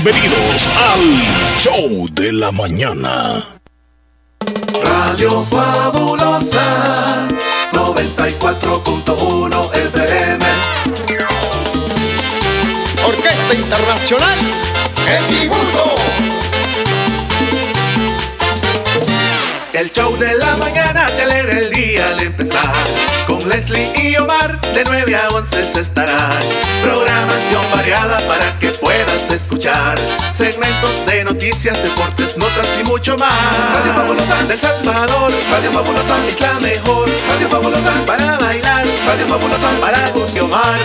Bienvenidos al Show de la Mañana. Radio Fabulosa 94.1 FM. Orquesta Internacional El Tributo. El show de la mañana te alegra el día al empezar. Leslie y Omar de 9 a 11 se estarán. Programación variada para que puedas escuchar. Segmentos de noticias, deportes, notas y mucho más. Radio Fabulosa del Salvador. Radio Fabulosa es la mejor. Radio Fabulosa para bailar. Radio Fabulosa para Omar.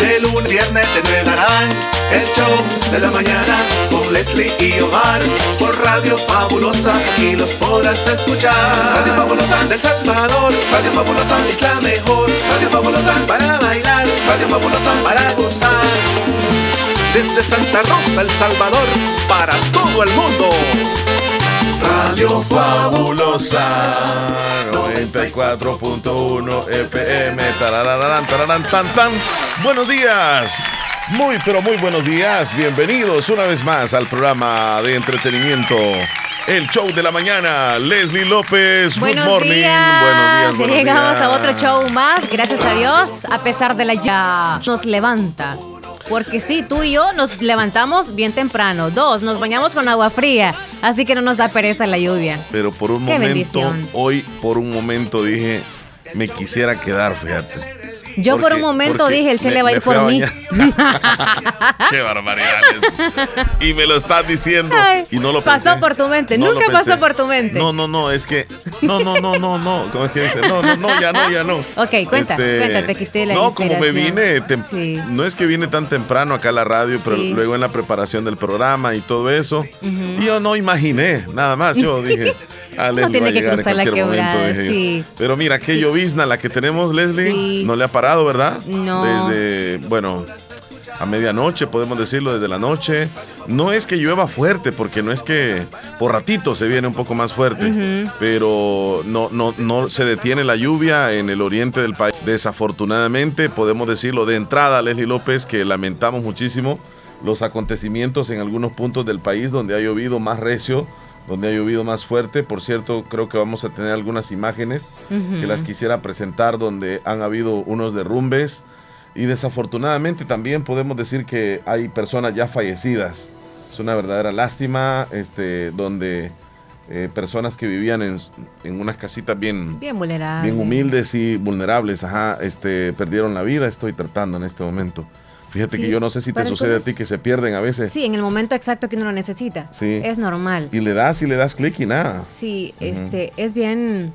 De lunes a viernes te darán el show de la mañana con Leslie y Omar. Por Radio Fabulosa y los podrás escuchar. Radio Fabulosa del Salvador. Radio Fabulosa es la mejor. Radio Fabulosa para bailar. Radio Fabulosa para gozar. Desde Santa Rosa, El Salvador, para todo el mundo. Radio Fabulosa 94.1 FM. Tarararán, tararán, tan, tan. Buenos días. Muy, pero muy buenos días. Bienvenidos una vez más al programa de entretenimiento. El show de la mañana. Leslie López. Buenos Good morning. días. Buenos días. buenos Llegamos a otro show más. Gracias a Dios. A pesar de la ya nos levanta. Porque sí, tú y yo nos levantamos bien temprano. Dos, nos bañamos con agua fría. Así que no nos da pereza la lluvia. Pero por un Qué momento, bendición. hoy por un momento dije, me quisiera quedar, fíjate. Yo por un momento dije, el me- Chele va a ir por mí. Qué barbaridad. Leslie. Y me lo estás diciendo. Ay, y no lo pasó pensé. por tu mente. No Nunca pasó por tu mente. No, no, no, es que. No, no, no, no, no. ¿Cómo es que dice? No, no, no, ya no, ya no. Este, Ok, cuenta, cuenta, te quité la No, como me vine, Sí. no es que vine tan temprano acá a la radio, pero Sí. luego en la preparación del programa y todo eso. Y yo no imaginé, nada más. Yo dije. Leslie tiene que cruzar la momento, quebrada, sí. Pero mira, qué llovizna la que tenemos, Leslie. Sí. No le ha parado, ¿verdad? No. Desde, bueno, a medianoche, podemos decirlo, desde la noche. No es que llueva fuerte, porque no es que por ratito se viene un poco más fuerte, pero no, no, no se detiene la lluvia en el oriente del país. Desafortunadamente, podemos decirlo de entrada, Leslie López, que lamentamos muchísimo los acontecimientos en algunos puntos del país donde ha llovido más recio, donde ha llovido más fuerte. Por cierto, creo que vamos a tener algunas imágenes que las quisiera presentar donde han habido unos derrumbes y desafortunadamente también podemos decir que hay personas ya fallecidas. Es una verdadera lástima este, donde eh, personas que vivían en, en unas casitas bien, Bien bien humildes y vulnerables, ajá, este, perdieron la vida. Estoy tratando en este momento. Fíjate Sí, que yo no sé si te sucede a ti que se pierden a veces. Sí, en el momento exacto que uno lo necesita. Sí. Es normal. Y le das y le das clic y nada. Sí, este, es bien,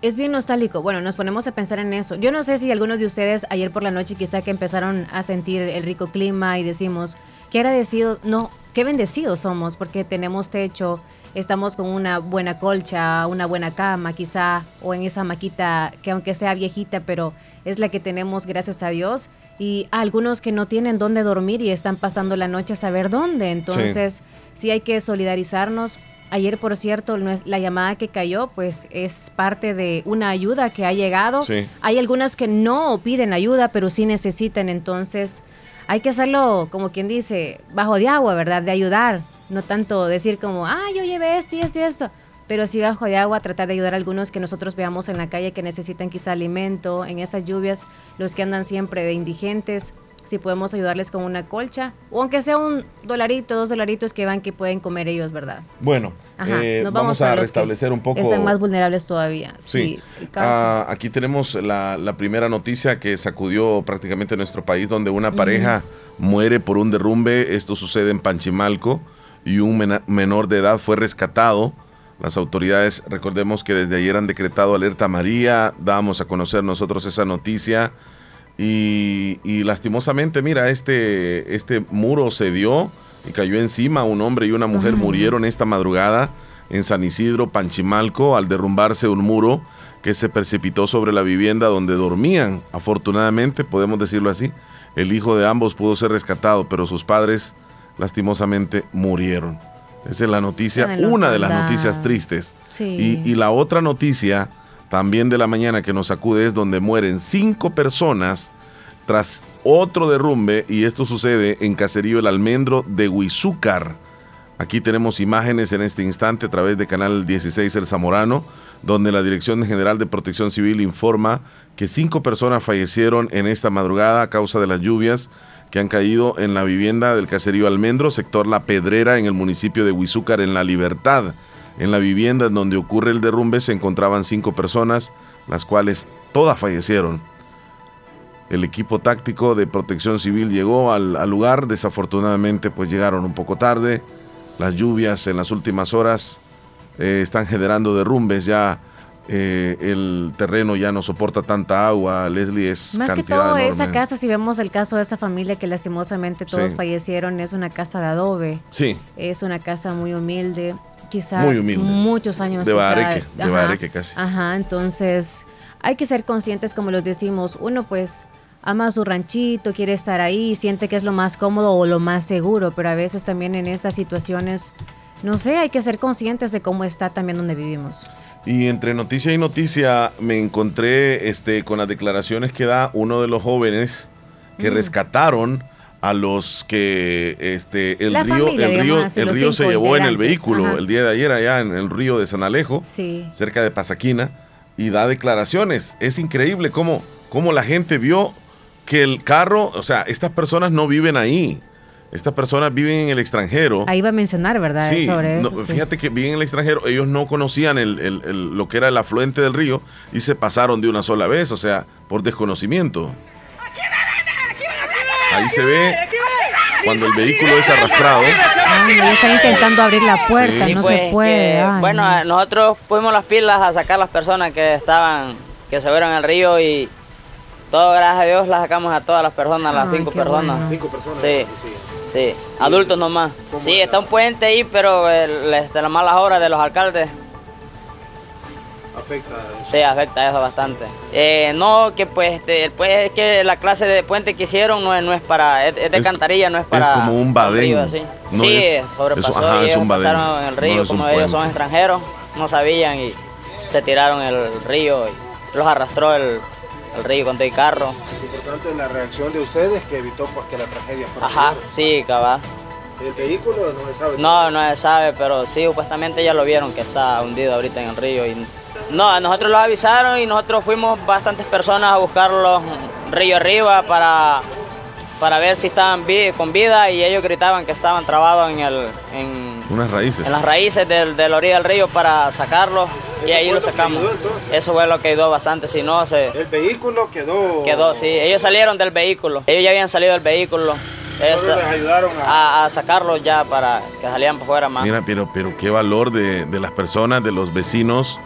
es bien nostálgico. Bueno, nos ponemos a pensar en eso. Yo no sé si algunos de ustedes ayer por la noche quizá que empezaron a sentir el rico clima y decimos, qué agradecidos, no, qué bendecidos somos porque tenemos techo, estamos con una buena colcha, una buena cama quizá, o en esa maquita que aunque sea viejita, pero es la que tenemos gracias a Dios. Y a algunos que no tienen dónde dormir y están pasando la noche a saber dónde. Entonces, sí hay que solidarizarnos. Ayer, por cierto, la llamada que cayó, pues es parte de una ayuda que ha llegado. Sí. Hay algunas que no piden ayuda, pero sí necesitan. Entonces, hay que hacerlo, como quien dice, bajo de agua, ¿verdad? De ayudar. No tanto decir como, ah, yo llevé esto y esto y esto. Pero sí bajo de agua, tratar de ayudar a algunos que nosotros veamos en la calle que necesitan quizá alimento, en esas lluvias, los que andan siempre de indigentes, si podemos ayudarles con una colcha, o aunque sea un dolarito, dos dolaritos que van que pueden comer ellos, ¿verdad? Bueno, Ajá, eh, nos vamos, a restablecer un poco. Están más vulnerables todavía. Sí. Ah, aquí tenemos la, la primera noticia que sacudió prácticamente nuestro país, donde una pareja muere por un derrumbe. Esto sucede en Panchimalco y un menor de edad fue rescatado. Las autoridades, recordemos que desde ayer han decretado alerta María, dábamos a conocer nosotros esa noticia y, y lastimosamente, mira, este, este muro se dio y cayó encima, un hombre y una mujer murieron esta madrugada en San Isidro, Panchimalco, al derrumbarse un muro que se precipitó sobre la vivienda donde dormían. Afortunadamente, podemos decirlo así, el hijo de ambos pudo ser rescatado, pero sus padres lastimosamente murieron. Esa es la noticia, la una de las noticias tristes. Sí. Y, y la otra noticia también de la mañana que nos sacude es donde mueren cinco personas tras otro derrumbe y esto sucede en Caserío El Almendro de Huizúcar. Aquí tenemos imágenes en este instante a través de Canal 16 El Zamorano, donde la Dirección General de Protección Civil informa que cinco personas fallecieron en esta madrugada a causa de las lluvias que han caído en la vivienda del caserío Almendro, sector La Pedrera, en el municipio de Huizúcar, en La Libertad. En la vivienda en donde ocurre el derrumbe se encontraban cinco personas, las cuales todas fallecieron. El equipo táctico de protección civil llegó al, al lugar, desafortunadamente pues llegaron un poco tarde. Las lluvias en las últimas horas eh, están generando derrumbes ya. Eh, el terreno ya no soporta tanta agua, Leslie es Más que todo, enorme. esa casa, si vemos el caso de esa familia que lastimosamente todos Sí. fallecieron, es una casa de adobe. Sí, Es una casa muy humilde, quizá Muy humilde. muchos años. De bareque, de bareque casi. Ajá, entonces hay que ser conscientes, como los decimos, uno pues ama su ranchito, quiere estar ahí, siente que es lo más cómodo o lo más seguro, pero a veces también en estas situaciones, no sé, hay que ser conscientes de cómo está también donde vivimos. Y entre noticia y noticia me encontré este, con las declaraciones que da uno de los jóvenes que Mm. rescataron a los que este, el La río, familia, el río, el río se llevó en el vehículo ajá. el día de ayer allá en el río de San Alejo, Sí. cerca de Pasaquina, y da declaraciones. Es increíble cómo, cómo la gente vio que el carro, o sea, estas personas no viven ahí. Estas personas viven en el extranjero. Ahí va a mencionar, ¿verdad? Sí, Sobre no, eso. sí. fíjate que bien en el extranjero, ellos no conocían el- el- el- lo que era el afluente del río y se pasaron de una sola vez, o sea, por desconocimiento. Ahí se ve cuando el vehículo es arrastrado. Ay, ya están intentando abrir la puerta, Sí, no pues, se puede. que, ay, bueno, no. nosotros fuimos las pilas a sacar las personas que estaban, que se fueron al río y todo, gracias a Dios, las sacamos a todas las personas, las Ay, cinco qué personas. bueno. Cinco personas. Sí, sí, adultos nomás. Sí, está un puente ahí, pero el, este, las malas obras de los alcaldes Afecta. Sí, afecta eso bastante. Eh, no, que pues, este, pues es que la clase de puente que hicieron no es, no es para, es, es de Es- cantarilla, no es es para como un badén. río así. No sí, es- sobrepasó es- ajá, y es ellos un badén. pasaron en el río, No es como ellos son extranjeros, no sabían y se tiraron el río y los arrastró el, el río con todo el carro. Importante la reacción de ustedes que evitó pues, que la tragedia fuera Ajá, sí, cabal. El vehículo no se sabe. No, no se sabe, pero sí, supuestamente ya lo vieron que está hundido ahorita en el río. Y no, a nosotros los avisaron y nosotros fuimos bastantes personas a buscarlos río arriba para, para ver si estaban vi- con vida y ellos gritaban que estaban trabados en, el, en, Unas raíces. en las raíces del, de la orilla del río para sacarlos y ahí lo sacamos. ayudó. Eso fue lo que ayudó bastante, si no se El vehículo quedó. quedó, sí. Ellos salieron del vehículo, ellos ya habían salido del vehículo. Esta- les ayudaron a. a, a sacarlos ya para que salieran por fuera más. Mira, pero, pero qué valor de, de las personas, de los vecinos,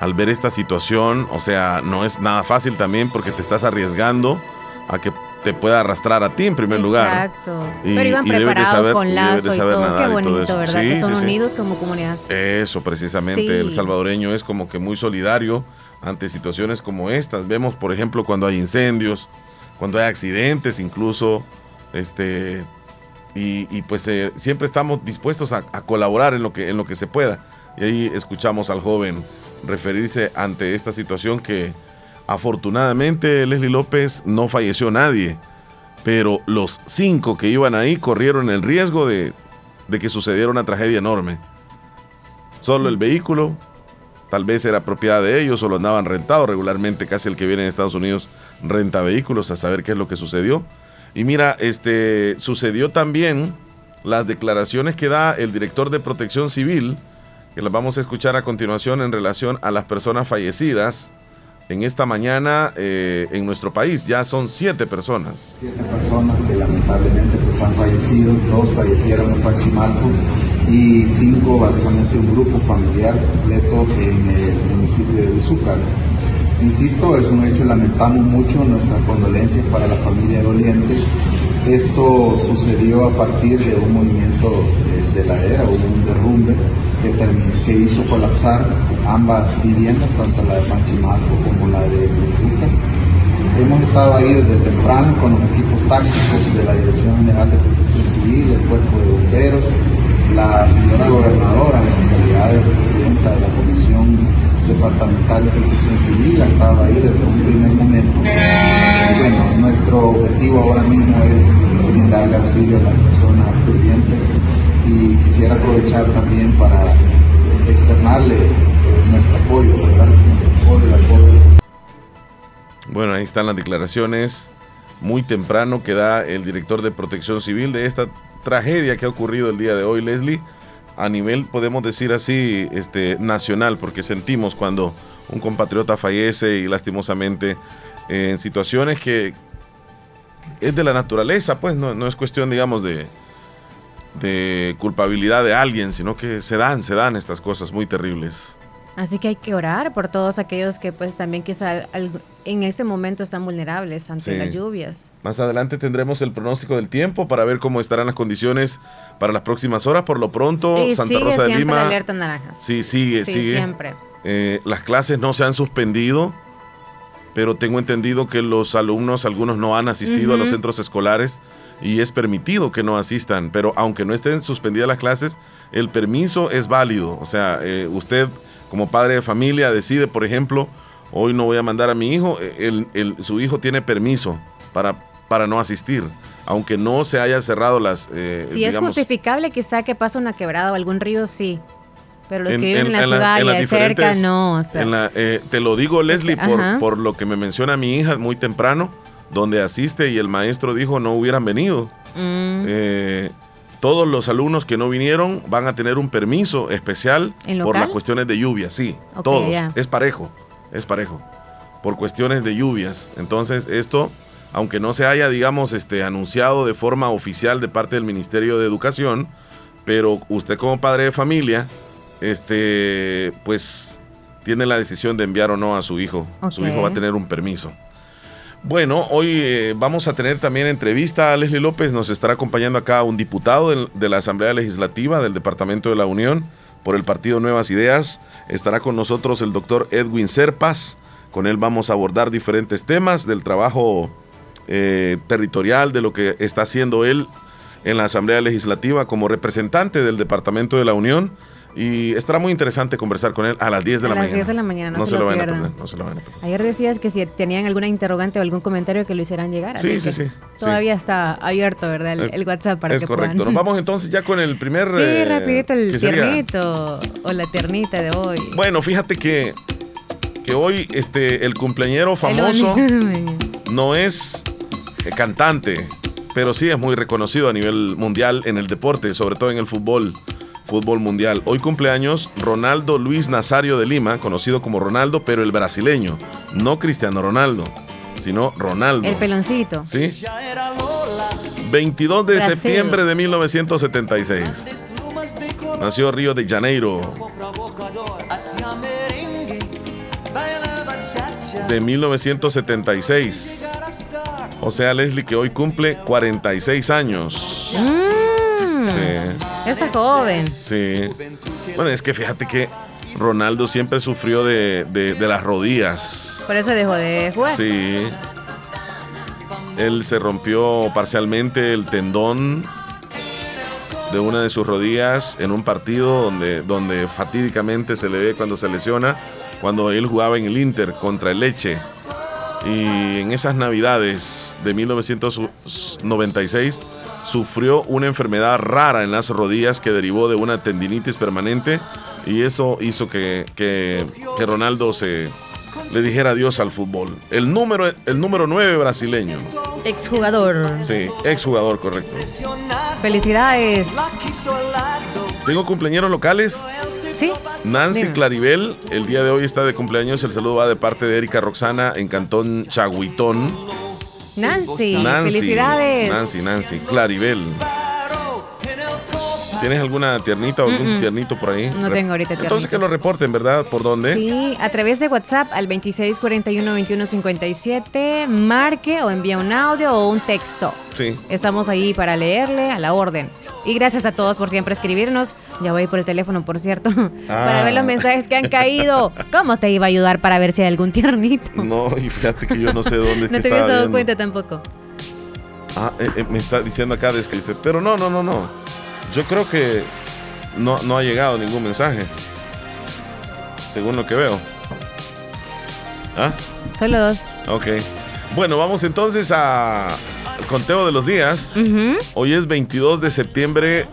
al ver esta situación. O sea, no es nada fácil también porque te estás arriesgando a que te pueda arrastrar a ti en primer lugar. Exacto. Y- Pero iban y preparados saber- con lazo y todo. Qué todo bonito, eso. ¿verdad? Sí, que son sí, sí. unidos como comunidad. Eso, precisamente. El salvadoreño es como que muy solidario ante situaciones como estas. Vemos, por ejemplo, cuando hay incendios, cuando hay accidentes incluso, este, y, y pues eh, siempre estamos dispuestos a, a colaborar en lo, que, en lo que se pueda. Y ahí escuchamos al joven referirse ante esta situación que afortunadamente Leslie López no falleció nadie, pero los cinco que iban ahí corrieron el riesgo de, que sucediera una tragedia enorme. Solo el vehículo, tal vez era propiedad de ellos o lo andaban rentado. Regularmente casi el que viene de Estados Unidos renta vehículos a saber qué es lo que sucedió. Y mira, este sucedió también las declaraciones que da el director de Protección Civil, que las vamos a escuchar a continuación en relación a las personas fallecidas en esta mañana eh, en nuestro país. Ya son siete personas. siete personas que lamentablemente pues han fallecido, dos fallecieron en Pachimalco y cinco básicamente un grupo familiar completo en el municipio de Huizúcar. Insisto, es un hecho, lamentamos mucho nuestras condolencias para la familia doliente. Esto sucedió a partir de un movimiento de, de ladera, hubo un derrumbe que, hizo colapsar ambas viviendas, tanto la de Panchimalco como la de Huizúcar. Hemos estado ahí desde temprano con los equipos tácticos de la Dirección General de Protección Civil, el Cuerpo de Bomberos, la señora gobernadora, en calidad de presidenta de la Comisión Departamental de Protección Civil, ha estado ahí desde un primer momento. bueno, nuestro objetivo ahora mismo es brindarle auxilio a las personas pendientes y quisiera aprovechar también para externarle nuestro apoyo, ¿verdad? Nuestro apoyo, apoyo. Bueno, ahí están las declaraciones muy temprano que da el director de Protección Civil de esta tragedia que ha ocurrido el día de hoy, Leslie, a nivel, podemos decir así, este, nacional, porque sentimos cuando un compatriota fallece y lastimosamente eh, en situaciones que es de la naturaleza, pues no, no es cuestión, digamos, de, de culpabilidad de alguien, sino que se dan, se dan estas cosas muy terribles. Así que hay que orar por todos aquellos que pues también quizá en este momento están vulnerables ante las lluvias. Más adelante tendremos el pronóstico del tiempo para ver cómo estarán las condiciones para las próximas horas. Por lo pronto, Santa Rosa de Lima. alerta naranja. Sí, sigue, sí, sigue. Siempre. Eh, las clases no se han suspendido, pero tengo entendido que los alumnos, algunos no han asistido a los centros escolares y es permitido que no asistan. Pero aunque no estén suspendidas las clases, el permiso es válido. O sea, eh, usted como padre de familia decide, por ejemplo, hoy no voy a mandar a mi hijo, el, su hijo tiene permiso para, para no asistir, aunque no se haya cerrado las... Eh, si es justificable quizá que pase una quebrada o algún río, sí. Pero los que viven en la ciudad y cerca, no. Eh, te lo digo, Leslie, por, por, lo que me menciona mi hija muy temprano, donde asiste y el maestro dijo no hubieran venido. Mm. Eh, todos los alumnos que no vinieron van a tener un permiso especial por las cuestiones de lluvia, sí, todos, es parejo, es parejo, por cuestiones de lluvias. Entonces, esto, aunque no se haya, digamos, este, anunciado de forma oficial de parte del Ministerio de Educación, pero usted como padre de familia, este, pues tiene la decisión de enviar o no a su hijo. Su hijo va a tener un permiso. Bueno, hoy eh, vamos a tener también entrevista a Leslie López. Nos estará acompañando acá un diputado de, la Asamblea Legislativa del Departamento de la Unión por el Partido Nuevas Ideas. Estará con nosotros el doctor Edwin Serpas. Con él vamos a abordar diferentes temas del trabajo eh, territorial, de lo que está haciendo él en la Asamblea Legislativa como representante del Departamento de la Unión y estará muy interesante conversar con él a las 10 de la mañana. A las 10 de la mañana, no, se, lo, van a perder, no se lo van a perder. Ayer decías que si tenían alguna interrogante o algún comentario que lo hicieran llegar. Sí, sí, sí. Todavía está abierto, ¿verdad? El, WhatsApp para es que correcto. Nos vamos entonces ya con el primer... Sí, eh, rapidito, el tiernito o la tiernita de hoy. Bueno, fíjate que, que hoy este, el cumpleañero famoso no es cantante, pero sí es muy reconocido a nivel mundial en el deporte, sobre todo en el fútbol fútbol mundial. Hoy cumpleaños Ronaldo Luis Nazario de Lima, conocido como Ronaldo, pero el brasileño, no Cristiano Ronaldo, sino Ronaldo. El peloncito. Sí. 22 de septiembre de 1976. Nació Río de Janeiro. De 1976. O sea, Leslie que hoy cumple 46 años. Mm. Está joven. Sí. Bueno, es que fíjate que Ronaldo siempre sufrió de, las rodillas. Por eso dejó de jugar. Sí. Él se rompió parcialmente el tendón de una de sus rodillas en un partido donde, donde fatídicamente se le ve cuando se lesiona, cuando él jugaba en el Inter contra el Leche. Y en esas navidades de 1996 sufrió una enfermedad rara en las rodillas que derivó de una tendinitis permanente y eso hizo que, que, Ronaldo se le dijera adiós al fútbol. El número, el número 9 brasileño. Exjugador. Sí, exjugador, correcto. Felicidades. Tengo cumpleaños locales. Sí. Nancy Claribel, el día de hoy está de cumpleaños. El saludo va de parte de Erika Roxana en Cantón Chaguitón. Nancy, felicidades. Nancy, Nancy, Claribel. ¿Tienes alguna tiernita o algún tiernito por ahí? No tengo ahorita tiernito. Entonces que lo reporten, ¿verdad? ¿Por dónde? Sí, a través de WhatsApp al 2641-2157. Marque o envía un audio o un texto. Sí. Estamos ahí para leerle a la orden. Y gracias a todos por siempre escribirnos. Ya voy por el teléfono, por cierto, para ver los ah. mensajes que han caído. ¿Cómo te iba a ayudar para ver si hay algún tiernito? No, y fíjate que yo no sé dónde No te habías dado cuenta tampoco. Ah, eh, eh, me está diciendo acá, que dice, pero no, no, no, no. Yo creo que no, no ha llegado ningún mensaje. Según lo que veo. ¿Ah? Solo dos. Ok. Bueno, vamos entonces a al conteo de los días. Hoy es 22 de septiembre.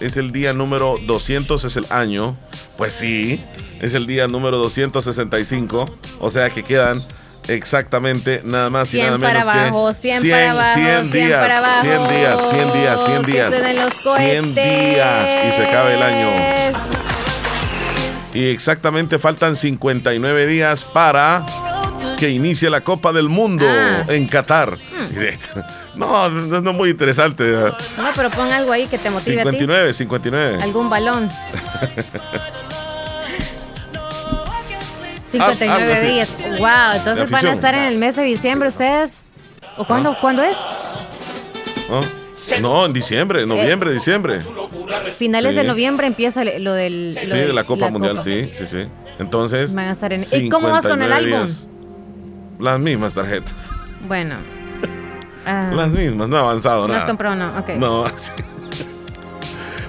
Es el día número 200, es el año. Pues sí, es el día número 265. O sea que quedan exactamente nada más y 100 nada menos para abajo, que 100 para abajo, 100 100 días, para abajo. 100 días, 100 días, 100 Que días. suenen los 100 días y se acaba el año. Y exactamente faltan 59 días para que inicie la Copa del Mundo Ah. en Qatar. No, no, no es muy interesante. No, pero pon algo ahí que te motive a ti. 59, 59. Algún balón. 59 Ah, algo así. días. Wow, entonces van a estar en el mes de diciembre ustedes. ¿O cuándo, ¿cuándo es? ¿No? No, en diciembre, noviembre, diciembre. Finales Sí. de noviembre empieza lo del. lo Sí, del- de la Copa Mundial, Copa. sí, sí, sí. Entonces. Van a estar en- ¿Y cómo vas con el 59 álbum? Las mismas tarjetas. Bueno. Ah, Las mismas, no ha avanzado no has nada. comprado, no. Ok. No, sí.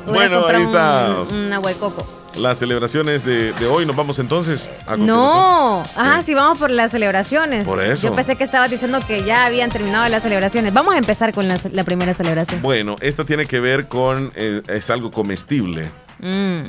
Hubiera bueno, ahí está. Un, un agua de coco. Las celebraciones de, de hoy. Nos vamos entonces a. No. Ah, ¿Qué? sí, vamos por las celebraciones. Por eso. Yo pensé que estabas diciendo que ya habían terminado las celebraciones. Vamos a empezar con la, la primera celebración. Bueno, esta tiene que ver con. eh, es algo comestible. Mm.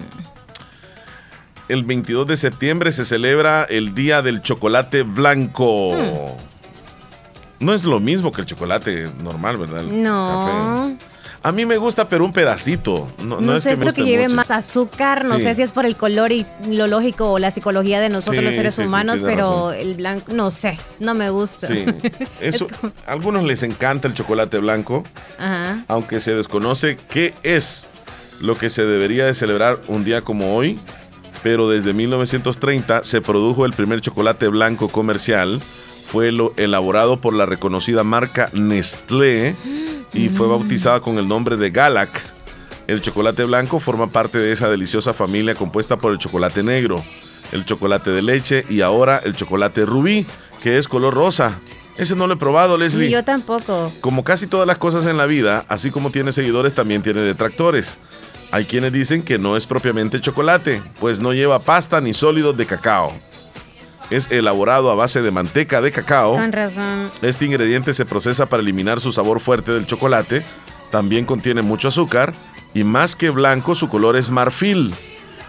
El 22 de septiembre se celebra el Día del Chocolate Blanco. Hmm. No es lo mismo que el chocolate normal, ¿verdad? El No. café. A mí me gusta, pero un pedacito. No, No, no es sé que si me es lo que lleve mucho. más azúcar, no Sí. sé si es por el color y lo lógico o la psicología de nosotros Sí, los seres sí, humanos, pero razón. el blanco, no sé, no me gusta. Sí. Eso, a algunos les encanta el chocolate blanco, Ajá. aunque se desconoce qué es lo que se debería de celebrar un día como hoy, pero desde 1930 se produjo el primer chocolate blanco comercial. Fue lo elaborado por la reconocida marca Nestlé y fue bautizada con el nombre de Galac. El chocolate blanco forma parte de esa deliciosa familia compuesta por el chocolate negro, el chocolate de leche y ahora el chocolate rubí, que es color rosa. Ese no lo he probado, Leslie. Ni yo tampoco. Como casi todas las cosas en la vida, así como tiene seguidores, también tiene detractores. Hay quienes dicen que no es propiamente chocolate, pues no lleva pasta ni sólidos de cacao. Es elaborado a base de manteca de cacao. Con razón. Este ingrediente se procesa para eliminar su sabor fuerte del chocolate. También contiene mucho azúcar y más que blanco su color es marfil,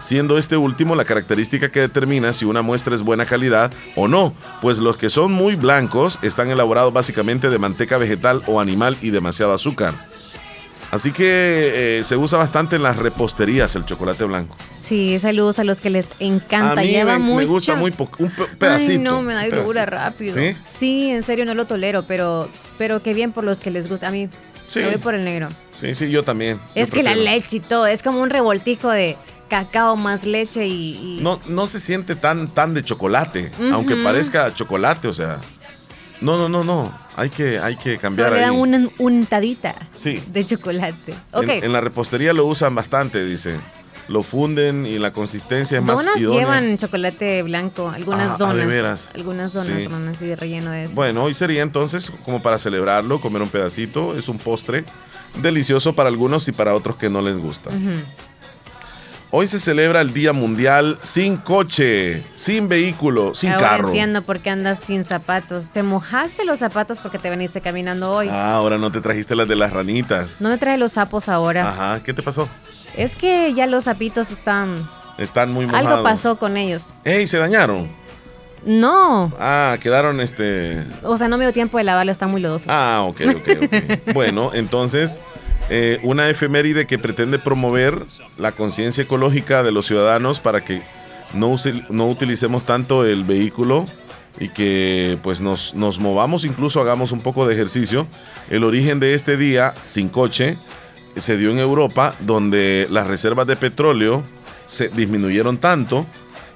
siendo este último la característica que determina si una muestra es buena calidad o no, pues los que son muy blancos están elaborados básicamente de manteca vegetal o animal y demasiado azúcar. Así que eh, se usa bastante en las reposterías el chocolate blanco. Sí, saludos a los que les encanta. A mí Lleva me, gusta muy poco, un pe- pedacito. Ay, no, me da dura rápido. ¿Sí? Sí, en serio no lo tolero, pero, pero qué bien por los que les gusta. A mí, Sí. me voy por el negro. Sí, sí, yo también. Es Yo que la leche y todo, es como un revoltijo de cacao más leche y. y- No, no se siente tan, tan de chocolate, aunque parezca chocolate, o sea. No, no, no, no. Hay que, hay que cambiar solo le ahí. dan una untadita Sí. de chocolate. Ok. En, en la repostería lo usan bastante, dice. Lo funden y la consistencia es más donas idónea. llevan chocolate blanco, algunas Ah, donas. de veras. Algunas donas Sí. son así de relleno de eso. Bueno, hoy sería entonces como para celebrarlo, comer un pedacito. Es un postre delicioso para algunos y para otros que no les gusta. Ujú. Hoy se celebra el Día Mundial sin coche, sin vehículo, sin Ahora carro. entiendo por qué andas sin zapatos. Te mojaste los zapatos porque te veniste caminando hoy. Ah, ahora no te trajiste las de las ranitas. No me trae los sapos ahora. Ajá, ¿qué te pasó? Es que ya los sapitos están. Están muy mojados. Algo pasó con ellos. ¡Ey, se dañaron! No. Ah, quedaron este... O sea, no me dio tiempo de lavarlo, están muy lodosos. Ah, ok, ok, ok. bueno, entonces, eh, una efeméride que pretende promover la conciencia ecológica de los ciudadanos para que no, use- no utilicemos tanto el vehículo y que pues nos, nos movamos, incluso hagamos un poco de ejercicio. El origen de este día sin coche se dio en Europa, donde las reservas de petróleo se disminuyeron tanto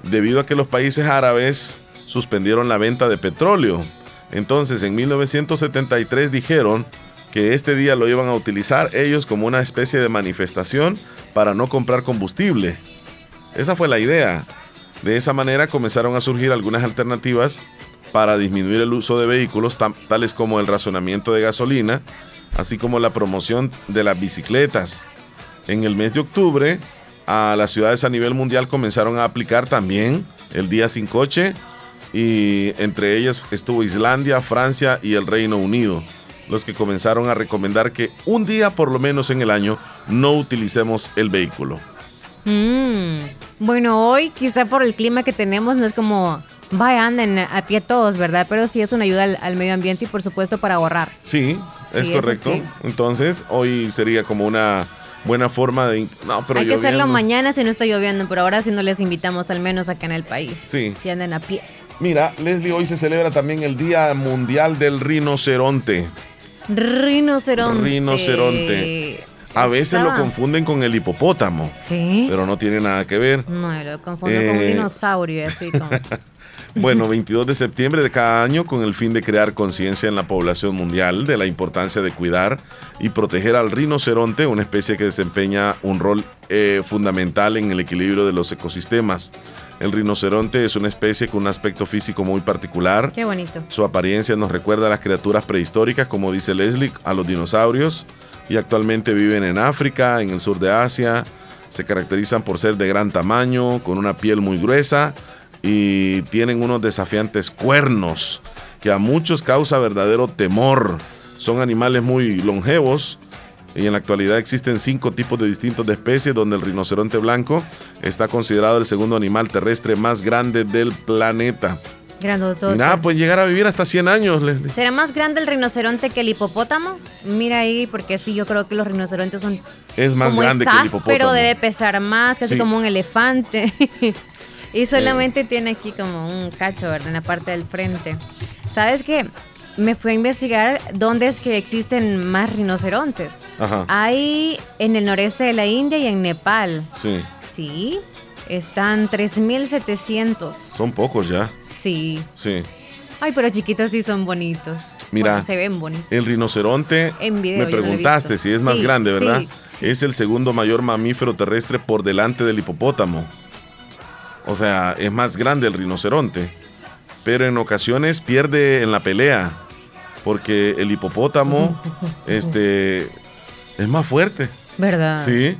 debido a que los países árabes suspendieron la venta de petróleo. Entonces, en 1973 dijeron que este día lo iban a utilizar ellos como una especie de manifestación para no comprar combustible. Esa fue la idea. De esa manera comenzaron a surgir algunas alternativas para disminuir el uso de vehículos, tales como el razonamiento de gasolina, así como la promoción de las bicicletas. En el mes de octubre, a las ciudades a nivel mundial comenzaron a aplicar también el día sin coche y entre ellas estuvo Islandia, Francia y el Reino Unido, los que comenzaron a recomendar que un día por lo menos en el año no utilicemos el vehículo. Mm, Bueno, hoy quizá por el clima que tenemos no es como vaya anden a pie todos, ¿verdad? Pero sí es una ayuda al, al medio ambiente y por supuesto para ahorrar. Sí, es Sí, correcto. sí. Entonces, hoy sería como una buena forma de... No, pero Hay que hacerlo mañana si no está lloviendo, pero ahora sí no les invitamos al menos acá en el país. Sí. Que anden a pie. Mira, Leslie, hoy se celebra también el Día Mundial del Rinoceronte. Rinoceronte. Rinoceronte. A veces lo confunden con el hipopótamo, Sí. pero no tiene nada que ver. No, lo confundo con un Eh. dinosaurio, así como. Bueno, 22 de septiembre de cada año con el fin de crear conciencia en la población mundial de la importancia de cuidar y proteger al rinoceronte, una especie que desempeña un rol eh, fundamental en el equilibrio de los ecosistemas. El rinoceronte es una especie con un aspecto físico muy particular. Qué bonito. Su apariencia nos recuerda a las criaturas prehistóricas, como dice Leslie, a los dinosaurios, y actualmente viven en África, en el sur de Asia. Se caracterizan por ser de gran tamaño, con una piel muy gruesa y tienen unos desafiantes cuernos que a muchos causa verdadero temor. Son animales muy longevos y en la actualidad existen cinco tipos de distintos de especies donde el rinoceronte blanco está considerado el segundo animal terrestre más grande del planeta. Grandotote. Mira, pues llegar a vivir hasta 100 años, Leslie. ¿Será más grande el rinoceronte que el hipopótamo? Mira ahí, porque sí, yo creo que los rinocerontes son Es más como grande que el hipopótamo. debe pesar más, casi Sí. como un elefante. y solamente tiene aquí como un cacho, ¿verdad? En la parte del frente. ¿Sabes qué? Me fui a investigar dónde es que existen más rinocerontes. Ajá. Hay en el noreste de la India y en Nepal. Sí, Sí, están 3.700. son pocos ya. Sí. Sí. Ay, pero chiquitos sí son bonitos. Mira. Bueno, se ven bonitos. El rinoceronte, En video, me preguntaste si es más Sí, grande, ¿verdad? sí, sí. Es el segundo mayor mamífero terrestre por delante del hipopótamo. O sea, es más grande el rinoceronte. Pero en ocasiones pierde en la pelea. Porque el hipopótamo este, es más fuerte. ¿Verdad? Sí.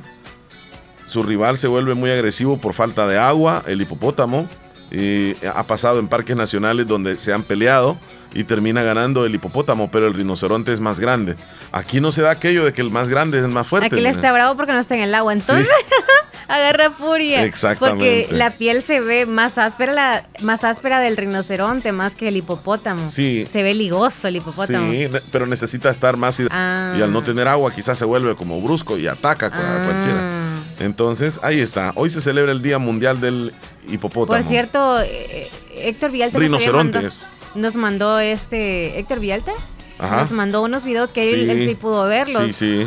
Su rival se vuelve muy agresivo por falta de agua, el hipopótamo. Y ha pasado en parques nacionales donde se han peleado y termina ganando el hipopótamo, pero el rinoceronte es más grande. Aquí no se da aquello de que el más grande es el más fuerte. Aquí le está bravo porque no está en el agua. Entonces agarra furia. Exactamente. Porque la piel se ve más áspera, la, más áspera del rinoceronte, más que el hipopótamo. Sí. Se ve ligoso el hipopótamo. Sí, pero necesita estar más Ah. y al no tener agua quizás se vuelve como brusco y ataca a Ah. cualquiera. Entonces, ahí está. Hoy se celebra el Día Mundial del Hipopótamo. Por cierto, eh, Héctor Villalta nos había Rinocerontes. Nos mandó este Héctor Villalta. Ajá. Nos mandó unos videos que él, Sí. él sí pudo verlos. Sí, sí,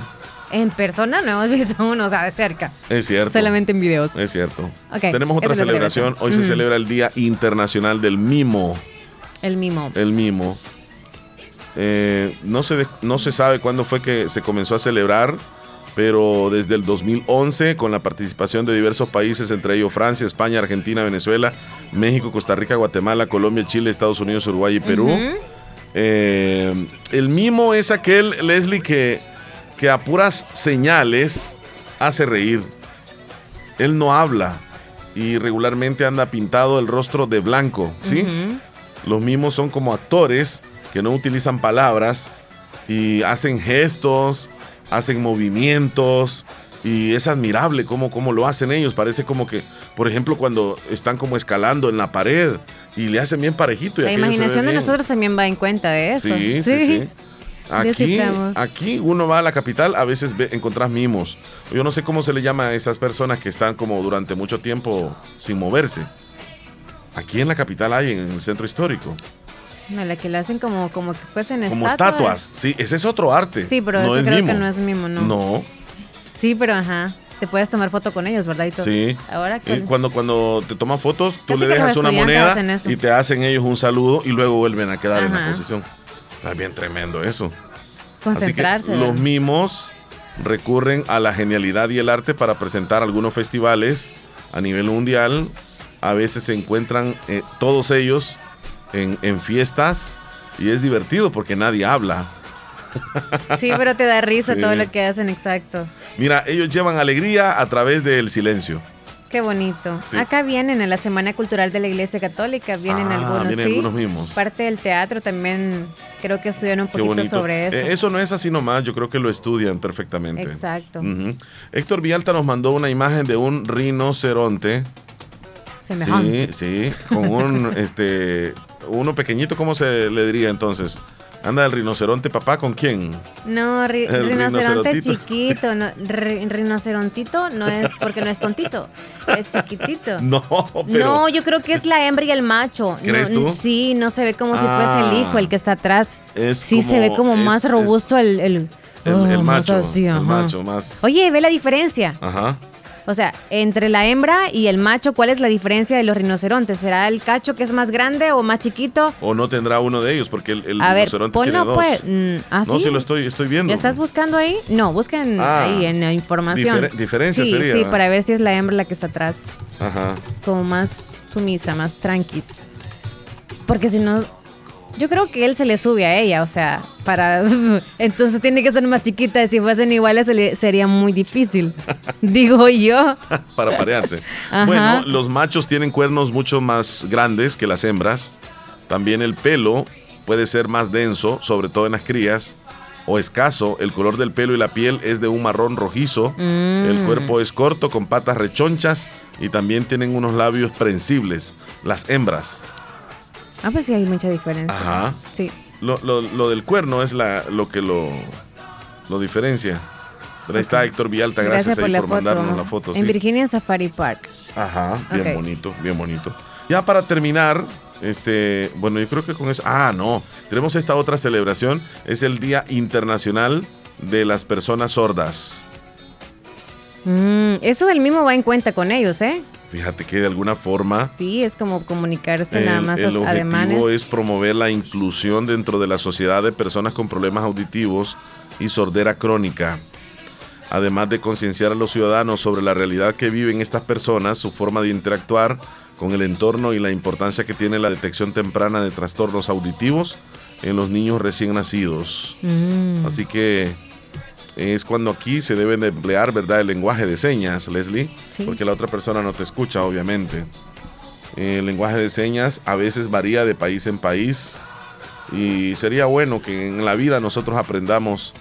En persona no hemos visto uno, o sea, de cerca. es cierto. Solamente en videos. Es cierto. Tenemos otra celebración. Hoy se celebra el Día Internacional del Mimo. El mimo. El mimo. Eh, no, se no se sabe cuándo fue que se comenzó a celebrar, pero desde el 2011, con la participación de diversos países, entre ellos Francia, España, Argentina, Venezuela, México, Costa Rica, Guatemala, Colombia, Chile, Estados Unidos, Uruguay y Perú. Eh, el mimo es aquel, Leslie, que, que a puras señales hace reír. Él no habla y regularmente anda pintado el rostro de blanco, ¿sí? Los mimos son como actores que no utilizan palabras y hacen gestos, hacen movimientos y es admirable cómo, cómo lo hacen ellos. Parece como que, por ejemplo, cuando están como escalando en la pared y le hacen bien parejito. Y La imaginación de nosotros también va en cuenta de eso. Sí, sí, sí. Aquí, aquí uno va a la capital, a veces ve, encontrás mimos. Yo no sé cómo se le llama a esas personas que están como durante mucho tiempo sin moverse. Aquí en la capital hay, en el centro histórico. No, la que le hacen como, como que fuesen Como estatuas. Sí, ese es otro arte. Sí, pero no es creo mimo. que no es mimo, ¿no? No, Sí, pero ajá. Te puedes tomar foto con ellos, ¿verdad? Y todo. sí. Ahora que. Cuando, cuando te toman fotos, tú Casi le dejas una moneda y te hacen ellos un saludo y luego vuelven a quedar en la posición. Está bien tremendo eso. concentrarse. Así que los mimos recurren a la genialidad y el arte para presentar algunos festivales a nivel mundial. A veces se encuentran eh, todos ellos en, en fiestas y es divertido porque nadie habla. Sí, pero te da risa Sí. todo lo que hacen, exacto. Mira, ellos llevan alegría a través del silencio. Qué bonito. Acá vienen en la Semana Cultural de la Iglesia Católica, vienen Ah, algunos, vienen sí. algunos mismos. Parte del teatro también creo que estudian un poquito sobre eso. Eh, eso no es así nomás, yo creo que lo estudian perfectamente. Exacto. Héctor Villalta nos mandó una imagen de un rinoceronte. Semejante. Sí, sí, con un, este, uno pequeñito, ¿cómo se le diría entonces? Anda el rinoceronte papá, ¿con quién? No, ri- El rinoceronte chiquito. No, ri- rinocerontito no es porque no es tontito. Es chiquitito. No, pero... No, yo creo que es la hembra y el macho. ¿Crees No, tú? Sí, no se ve como si fuese el hijo el que está atrás. Es sí, se ve como es- más es robusto el, el, el, oh, el macho, así, el macho más... Oye, ve la diferencia. Ajá. O sea, entre la hembra y el macho, ¿cuál es la diferencia de los rinocerontes? ¿Será el cacho que es más grande o más chiquito? O no tendrá uno de ellos, porque el, el A ver, rinoceronte tiene ponlo dos. pues. mm, ¿ah, No, sí? sí lo estoy, estoy viendo. ¿Ya estás buscando ahí? No, busquen Ah, ahí en la información. difer- diferencia sí, sería, Sí, ¿verdad? para ver si es la hembra la que está atrás. Ajá. Como más sumisa, más tranquis. Porque si no, yo creo que él se le sube a ella, o sea, para... Entonces tiene que ser más chiquita. Si fuesen iguales se le- sería muy difícil. Digo yo. para parearse. Ajá. Bueno, los machos tienen cuernos mucho más grandes que las hembras. También el pelo puede ser más denso, sobre todo en las crías, o escaso. El color del pelo y la piel es de un marrón rojizo. Mm. El cuerpo es corto, con patas rechonchas y también tienen unos labios prensibles. Las hembras. Ah, pues sí hay mucha diferencia. Ajá. Sí. Lo, lo- lo del cuerno es la, lo que lo, lo diferencia. Pero ahí está Héctor Villalta, gracias, ahí por, mandarnos la foto. En sí. Virginia Safari Park. Ajá, bien bonito, bien bonito. Ya para terminar, este, bueno, yo creo que con eso, ah, no, tenemos esta otra celebración, es el Día Internacional de las Personas Sordas. Mm, eso del mismo va en cuenta con ellos, ¿eh? Fíjate que de alguna forma Sí, es como comunicarse nada el, más el ademanes. objetivo es promover la inclusión dentro de la sociedad de personas con problemas auditivos y sordera crónica. Además de concienciar a los ciudadanos sobre la realidad que viven estas personas, su forma de interactuar con el entorno y la importancia que tiene la detección temprana de trastornos auditivos en los niños recién nacidos. Mm. Así que es cuando aquí se deben de emplear, ¿verdad?, el lenguaje de señas, Leslie, Sí. porque la otra persona no te escucha, obviamente. El lenguaje de señas a veces varía de país en país y sería bueno que en la vida nosotros aprendamos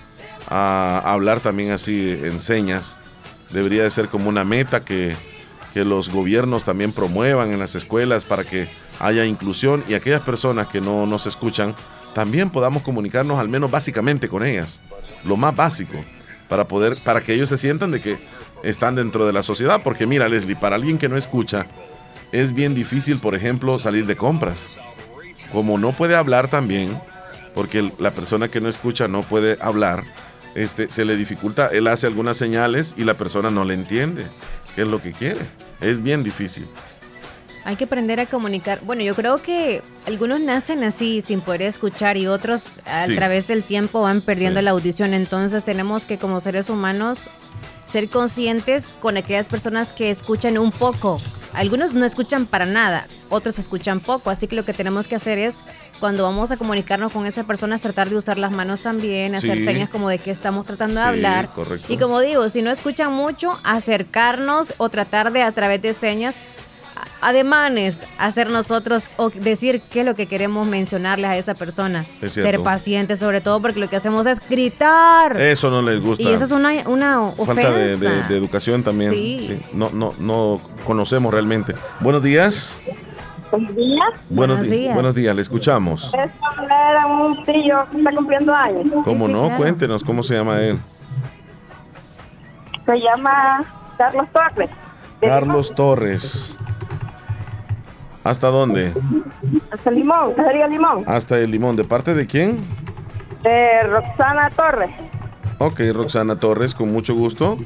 a hablar también así en señas. Debería de ser como una meta que, que los gobiernos también promuevan en las escuelas para que haya inclusión y aquellas personas que no nos escuchan también podamos comunicarnos al menos básicamente con ellas, lo más básico, para poder, para que ellos se sientan de que están dentro de la sociedad, porque mira Leslie, para alguien que no escucha, es bien difícil, por ejemplo, salir de compras. Como no puede hablar también, porque la persona que no escucha no puede hablar, este, se le dificulta, él hace algunas señales y la persona no le entiende qué es lo que quiere. Es bien difícil. Hay que aprender a comunicar. Bueno, yo creo que algunos nacen así sin poder escuchar y otros a Sí. través del tiempo van perdiendo Sí. la audición. Entonces tenemos que como seres humanos ser conscientes con aquellas personas que escuchan un poco. Algunos no escuchan para nada, otros escuchan poco. Así que lo que tenemos que hacer es, cuando vamos a comunicarnos con esa persona, es tratar de usar las manos también, hacer Sí. señas como de que estamos tratando de Sí, hablar. correcto. Y como digo, si no escuchan mucho, acercarnos o tratar de a través de señas ademanes hacer nosotros o decir qué es lo que queremos mencionarles a esa persona. Es Ser cierto. pacientes sobre todo porque lo que hacemos es gritar. Eso no les gusta. y eso es una, una ofensa. Falta de, de- de educación también. Sí. Sí, No, no, no conocemos realmente. Buenos días. Buenos días. Buenos, días. Buenos días, le escuchamos. Es era un tío que está cumpliendo años. ¿Cómo sí, no? claro. Cuéntenos cómo se llama él. Se llama Carlos Torres. Carlos Torres. ¿Hasta dónde? Limón, Hasta Limón, Casería Limón. Hasta el limón. ¿De parte de quién? De Roxana Torres. Ok, Roxana Torres, con mucho gusto.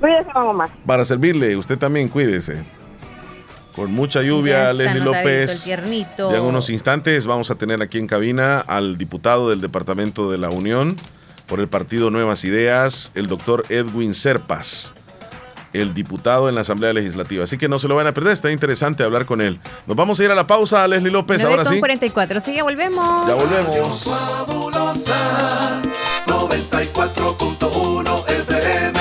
Cuídese, mamá. Para servirle, usted también cuídese. Con mucha lluvia, está Leslie López. tiernito. Ya en unos instantes vamos a tener aquí en cabina al diputado del Departamento de la Unión por el partido Nuevas Ideas, el doctor Edwin Serpas, el diputado en la Asamblea Legislativa. Así que no se lo van a perder, está interesante hablar con él. Nos vamos a ir a la pausa, Leslie López, 9 ahora con sí. 44. Sí, ya volvemos. Ya volvemos. Fabulosa 94.1 FM.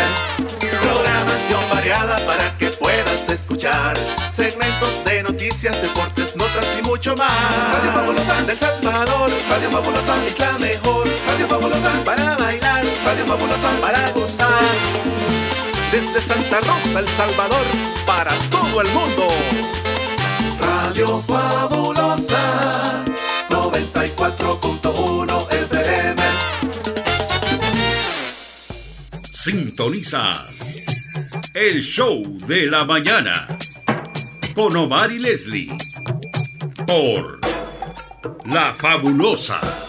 Programación variada para que puedas escuchar. Segmentos de noticias, deportes, notas y mucho más. Radio Fabulosa del Salvador. Radio Fabulosa es la mejor. Radio Fabulosa para bailar. Radio Fabulosa para gozar. Desde Santa Rosa, El Salvador, para todo el mundo. Radio Fabulosa 94.1 FM. Sintonizas el show de la mañana con Omar y Leslie por La Fabulosa.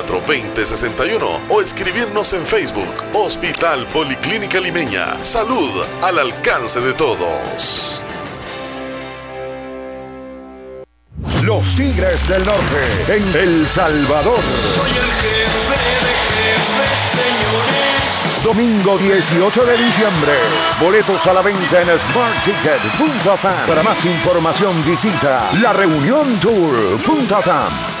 2061 o escribirnos en Facebook Hospital Policlínica Limeña. Salud al alcance de todos. Los Tigres del Norte en El Salvador. Soy el jefe de jefes, señores. Domingo 18 de diciembre. Boletos a la venta en smartticket.com. Para más información visita lareuniontour.com.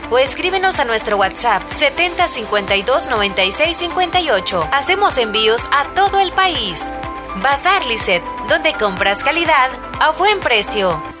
o escríbenos a nuestro WhatsApp 7052 96 58. Hacemos envíos a todo el país. Bazar Lisset, donde compras calidad a buen precio.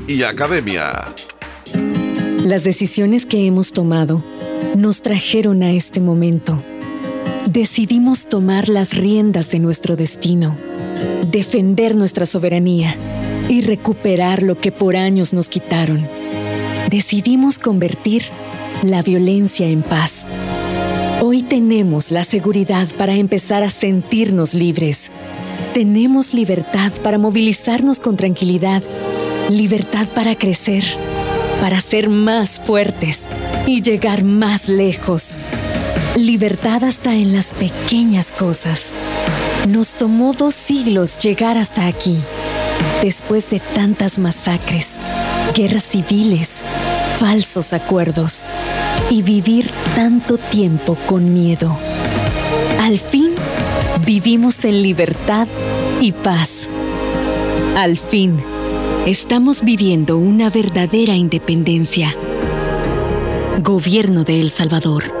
y Academia. Las decisiones que hemos tomado nos trajeron a este momento. Decidimos tomar las riendas de nuestro destino, defender nuestra soberanía y recuperar lo que por años nos quitaron. Decidimos convertir la violencia en paz. Hoy tenemos la seguridad para empezar a sentirnos libres. Tenemos libertad para movilizarnos con tranquilidad, libertad para crecer, para ser más fuertes y llegar más lejos. Libertad hasta en las pequeñas cosas. Nos tomó dos siglos llegar hasta aquí, después de tantas masacres, guerras civiles, falsos acuerdos y vivir tanto tiempo con miedo. Al fin, vivimos en libertad y paz. Al fin, estamos viviendo una verdadera independencia. Gobierno de El Salvador.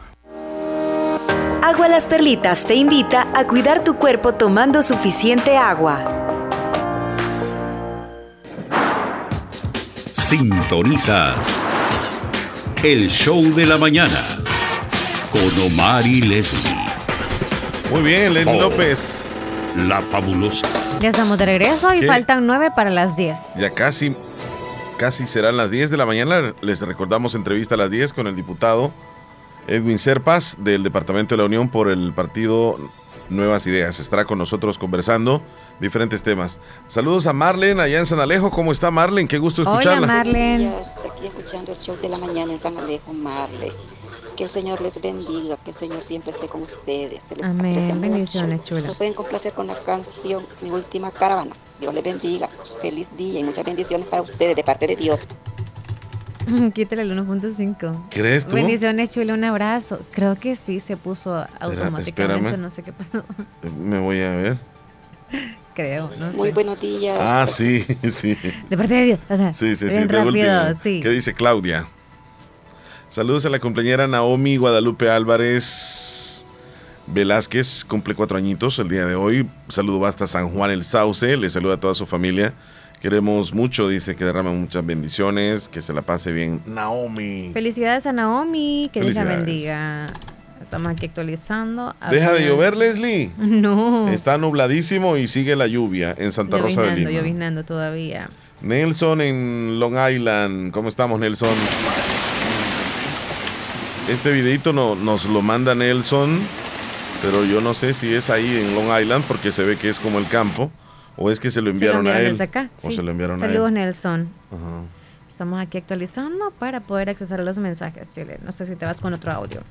Agua Las Perlitas te invita a cuidar tu cuerpo tomando suficiente agua. Sintonizas el show de la mañana con Omar y Leslie. Muy bien, Leslie Oh, López. La fabulosa. Ya estamos de regreso y ¿Qué? faltan nueve para las 10. Ya casi, casi serán las 10 de la mañana. Les recordamos entrevista a las 10 con el diputado Edwin Serpas del Departamento de la Unión por el partido Nuevas Ideas. Estará con nosotros conversando diferentes temas. Saludos a Marlen allá en San Alejo. ¿Cómo está Marlen? Qué gusto escucharla. Días, Aquí escuchando el show de la mañana en San Alejo, Marle. Que el Señor les bendiga, que el Señor siempre esté con ustedes. Se les Amén. aprecia. Bendiciones, chula. Nos pueden complacer con la canción Mi Última Caravana. Dios les bendiga. Feliz día y muchas bendiciones para ustedes de parte de Dios. Quítale el 1.5. ¿Crees tú? Bendiciones, chula, un abrazo. Creo que sí se puso automáticamente, espérame. no sé qué pasó. Me voy a ver. Creo, no sé. Muy buenos días. Ah, sí, sí. De parte de Dios. O sea, Sí, sí, sí, rápido, último. sí. ¿Qué dice Claudia? Saludos a la compañera Naomi Guadalupe Álvarez Velázquez, cumple cuatro añitos el día de hoy. Saludo hasta San Juan el Sauce, le saluda a toda su familia. Queremos mucho, dice que derrama muchas bendiciones, que se la pase bien. Naomi. Felicidades a Naomi, que Dios la bendiga. Estamos aquí actualizando. Deja de ver. llover, Leslie. No. Está nubladísimo y sigue la lluvia en Santa Rosa de Lima. lloviznando todavía. Nelson en Long Island. ¿Cómo estamos, Nelson? Este videito no, nos lo manda Nelson, pero yo no sé si es ahí en Long Island porque se ve que es como el campo o es que se lo enviaron, a él. desde acá. O sí. se lo enviaron Saludos, a él. Nelson. Ajá. Estamos aquí actualizando para poder accesar a los mensajes. Chile. No sé si te vas con otro audio.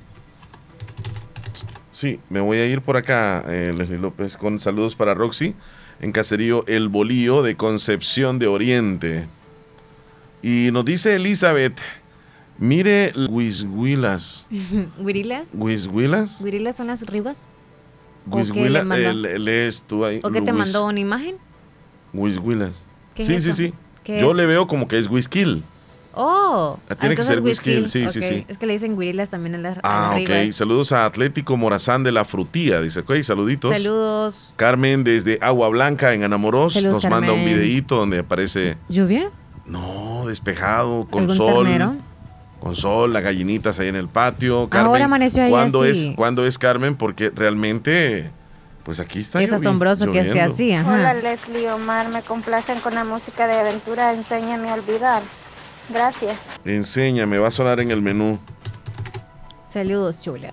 Sí, me voy a ir por acá, eh, Leslie López, con saludos para Roxy en Caserío El Bolío de Concepción de Oriente. Y nos dice Elizabeth, mire Huizhuilas. ¿Wirilas? ¿Huizhuilas? ¿Wirilas son las ribas? Le- lees tú ahí. ¿O qué te mandó una imagen? Huizhuilas. ¿Qué es Sí, sí, sí. ¿Qué Yo es? le veo como que es Whiskill. Oh, Ah, tiene que ser whisky, sí, sí, sí. Es que le dicen Wirilas también a las, a Ah, las ok. Saludos a Atlético Morazán de la Frutía. Dice, ok, saluditos. Saludos. Carmen desde Agua Blanca en Anamoros Saludos, nos manda un videíto donde aparece, ¿Lluvia? no, despejado, con ¿Algún sol. ternero? Con sol, las gallinitas ahí en el patio. Carmen, Ahora amaneció ahí ¿cuándo así. es, ¿Cuándo es Carmen? Porque realmente, pues aquí está Es asombroso que esté así, ajá. Hola Leslie Omar, me complacen con la música de aventura, enséñame a olvidar. Gracias. Enséñame, va a sonar en el menú. Saludos, chula.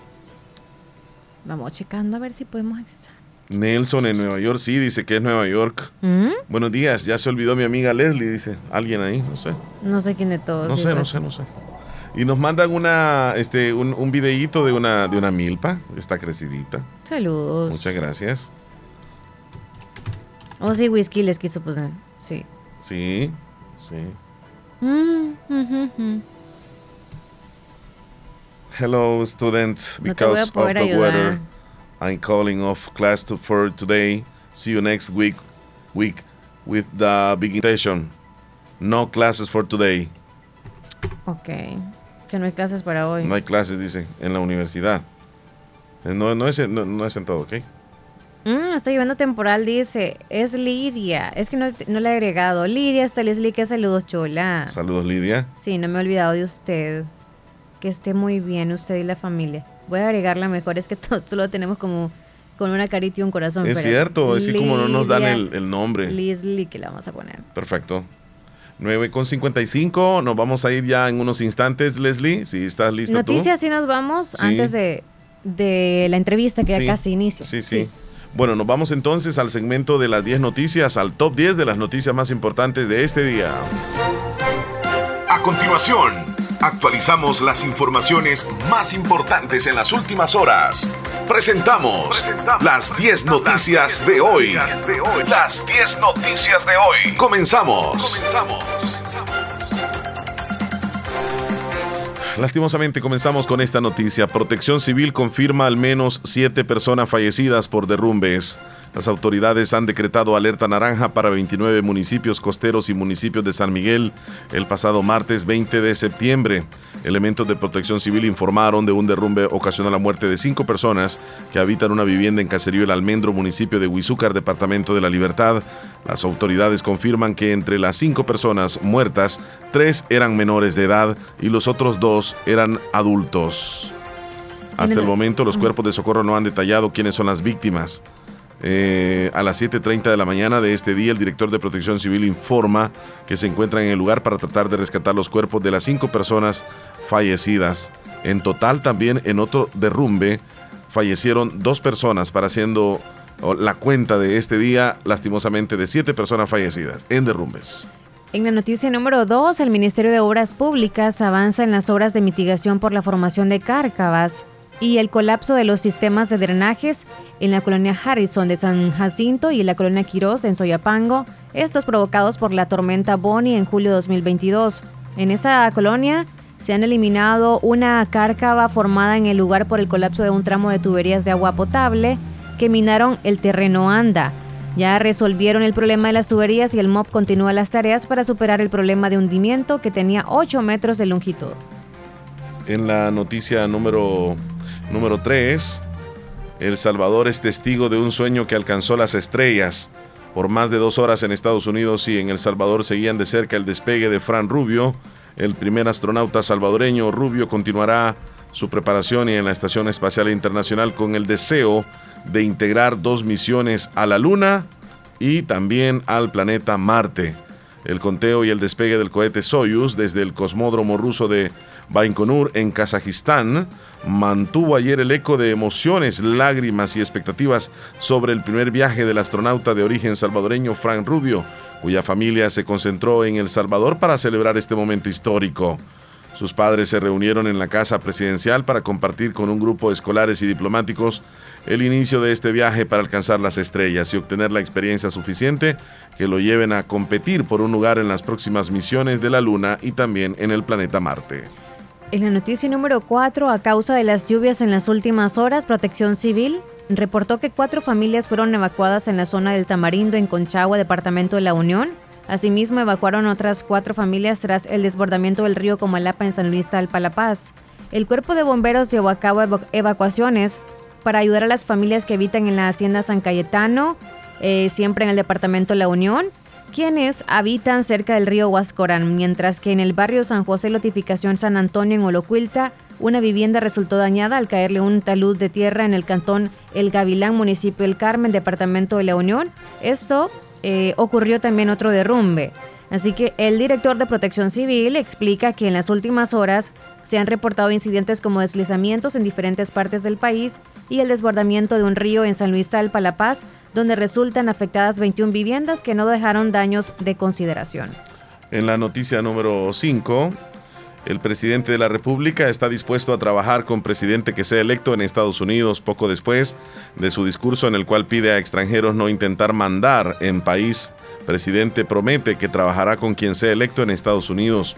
Vamos checando a ver si podemos accesar. Nelson en Nueva York, sí, dice que es Nueva York. ¿Mm? Buenos días, ya se olvidó mi amiga Leslie, dice. Alguien ahí, no sé. No sé quién de todos. No sé, no sé, no sé. Y nos mandan una, este, un, un videíto de una, de una milpa. Está crecidita. Saludos. Muchas gracias. Oh, sí, whisky les quiso poner. Sí. Sí, sí. Mm, ujú. Hello, students. No Because of the ayudar. weather, I'm calling off class to, for today. See you next week, week with the big session. No classes for today. Ok. Que no hay clases para hoy. No hay clases, dice, en la universidad. No, no, es, no, no es en todo, ¿ok? Mm, está lloviendo temporal, dice. Es Lidia. Es que no, no le he agregado. Lidia, está que saludos, chola. Saludos, Lidia. Sí, no me he olvidado de usted. Que esté muy bien usted y la familia. Voy a agregarla mejor, es que todo, solo tenemos como con una carita y un corazón. Es pero cierto, así como no nos dan el, el nombre. Leslie, que la vamos a poner. Perfecto. 9 con 55, nos vamos a ir ya en unos instantes, Leslie, si estás lista Noticias, sí nos vamos Sí. antes de, de la entrevista que Sí. ya casi inicia. Sí, sí. Bueno, nos vamos entonces al segmento de las 10 noticias, al top 10 de las noticias más importantes de este día. A continuación, actualizamos las informaciones más importantes en las últimas horas. Presentamos las 10 noticias de hoy. Las 10 noticias de hoy. Comenzamos. Lastimosamente comenzamos con esta noticia. Protección Civil confirma al menos siete personas fallecidas por derrumbes. Las autoridades han decretado alerta naranja para 29 municipios costeros y municipios de San Miguel el pasado martes 20 de septiembre. Elementos de protección civil informaron de un derrumbe ocasionó la muerte de cinco personas que habitan una vivienda en Caserío El Almendro, municipio de Huizúcar, departamento de la Libertad. Las autoridades confirman que entre las cinco personas muertas, tres eran menores de edad y los otros dos eran adultos. Hasta el momento los cuerpos de socorro no han detallado quiénes son las víctimas. Eh, a las 7.30 de la mañana de este día, el director de Protección Civil informa que se encuentra en el lugar para tratar de rescatar los cuerpos de las cinco personas fallecidas. En total, también en otro derrumbe, fallecieron dos personas, para haciendo la cuenta de este día, lastimosamente, de siete personas fallecidas en derrumbes. En la noticia número 2, el Ministerio de Obras Públicas avanza en las obras de mitigación por la formación de cárcavas y el colapso de los sistemas de drenajes en la colonia Harrison de San Jacinto y la colonia Quirós en Soyapango, estos provocados por la tormenta Bonnie en julio de 2022. En esa colonia se han eliminado una cárcava formada en el lugar por el colapso de un tramo de tuberías de agua potable que minaron el terreno anda. Ya resolvieron el problema de las tuberías y el MOP continúa las tareas para superar el problema de hundimiento que tenía 8 metros de longitud. En la noticia número, número 3, El Salvador es testigo de un sueño que alcanzó las estrellas. Por más de dos horas en Estados Unidos y en El Salvador seguían de cerca el despegue de Fran Rubio. El primer astronauta salvadoreño Rubio continuará su preparación y en la Estación Espacial Internacional con el deseo de integrar dos misiones a la Luna y también al planeta Marte. El conteo y el despegue del cohete Soyuz desde el cosmódromo ruso de Baikonur en Kazajistán mantuvo ayer el eco de emociones, lágrimas y expectativas sobre el primer viaje del astronauta de origen salvadoreño Frank Rubio, cuya familia se concentró en El Salvador para celebrar este momento histórico. Sus padres se reunieron en la casa presidencial para compartir con un grupo de escolares y diplomáticos el inicio de este viaje para alcanzar las estrellas y obtener la experiencia suficiente que lo lleven a competir por un lugar en las próximas misiones de la Luna y también en el planeta Marte. En la noticia número 4, a causa de las lluvias en las últimas horas, Protección Civil reportó que cuatro familias fueron evacuadas en la zona del Tamarindo, en Conchagua, departamento de La Unión. Asimismo, evacuaron otras cuatro familias tras el desbordamiento del río Comalapa en San Luis Talpalapaz. El cuerpo de bomberos llevó a cabo evacuaciones para ayudar a las familias que habitan en la hacienda San Cayetano, eh, siempre en el departamento de La Unión, quienes habitan cerca del río Huascorán, mientras que en el barrio San José Lotificación San Antonio en Olocuilta, una vivienda resultó dañada al caerle un talud de tierra en el cantón El Gavilán, municipio El Carmen, departamento de La Unión. Esto eh, ocurrió también otro derrumbe. Así que el director de Protección Civil explica que en las últimas horas se han reportado incidentes como deslizamientos en diferentes partes del país y el desbordamiento de un río en San Luis Talpa, La donde resultan afectadas 21 viviendas que no dejaron daños de consideración. En la noticia número 5, el presidente de la República está dispuesto a trabajar con presidente que sea electo en Estados Unidos poco después de su discurso en el cual pide a extranjeros no intentar mandar en país. Presidente promete que trabajará con quien sea electo en Estados Unidos.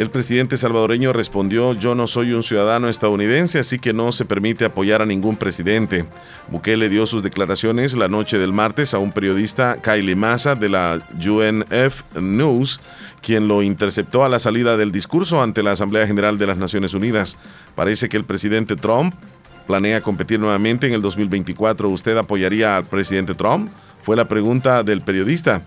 El presidente salvadoreño respondió, yo no soy un ciudadano estadounidense, así que no se permite apoyar a ningún presidente. Bukele dio sus declaraciones la noche del martes a un periodista, Kylie Massa, de la UNF News, quien lo interceptó a la salida del discurso ante la Asamblea General de las Naciones Unidas. Parece que el presidente Trump planea competir nuevamente en el 2024. ¿Usted apoyaría al presidente Trump? Fue la pregunta del periodista.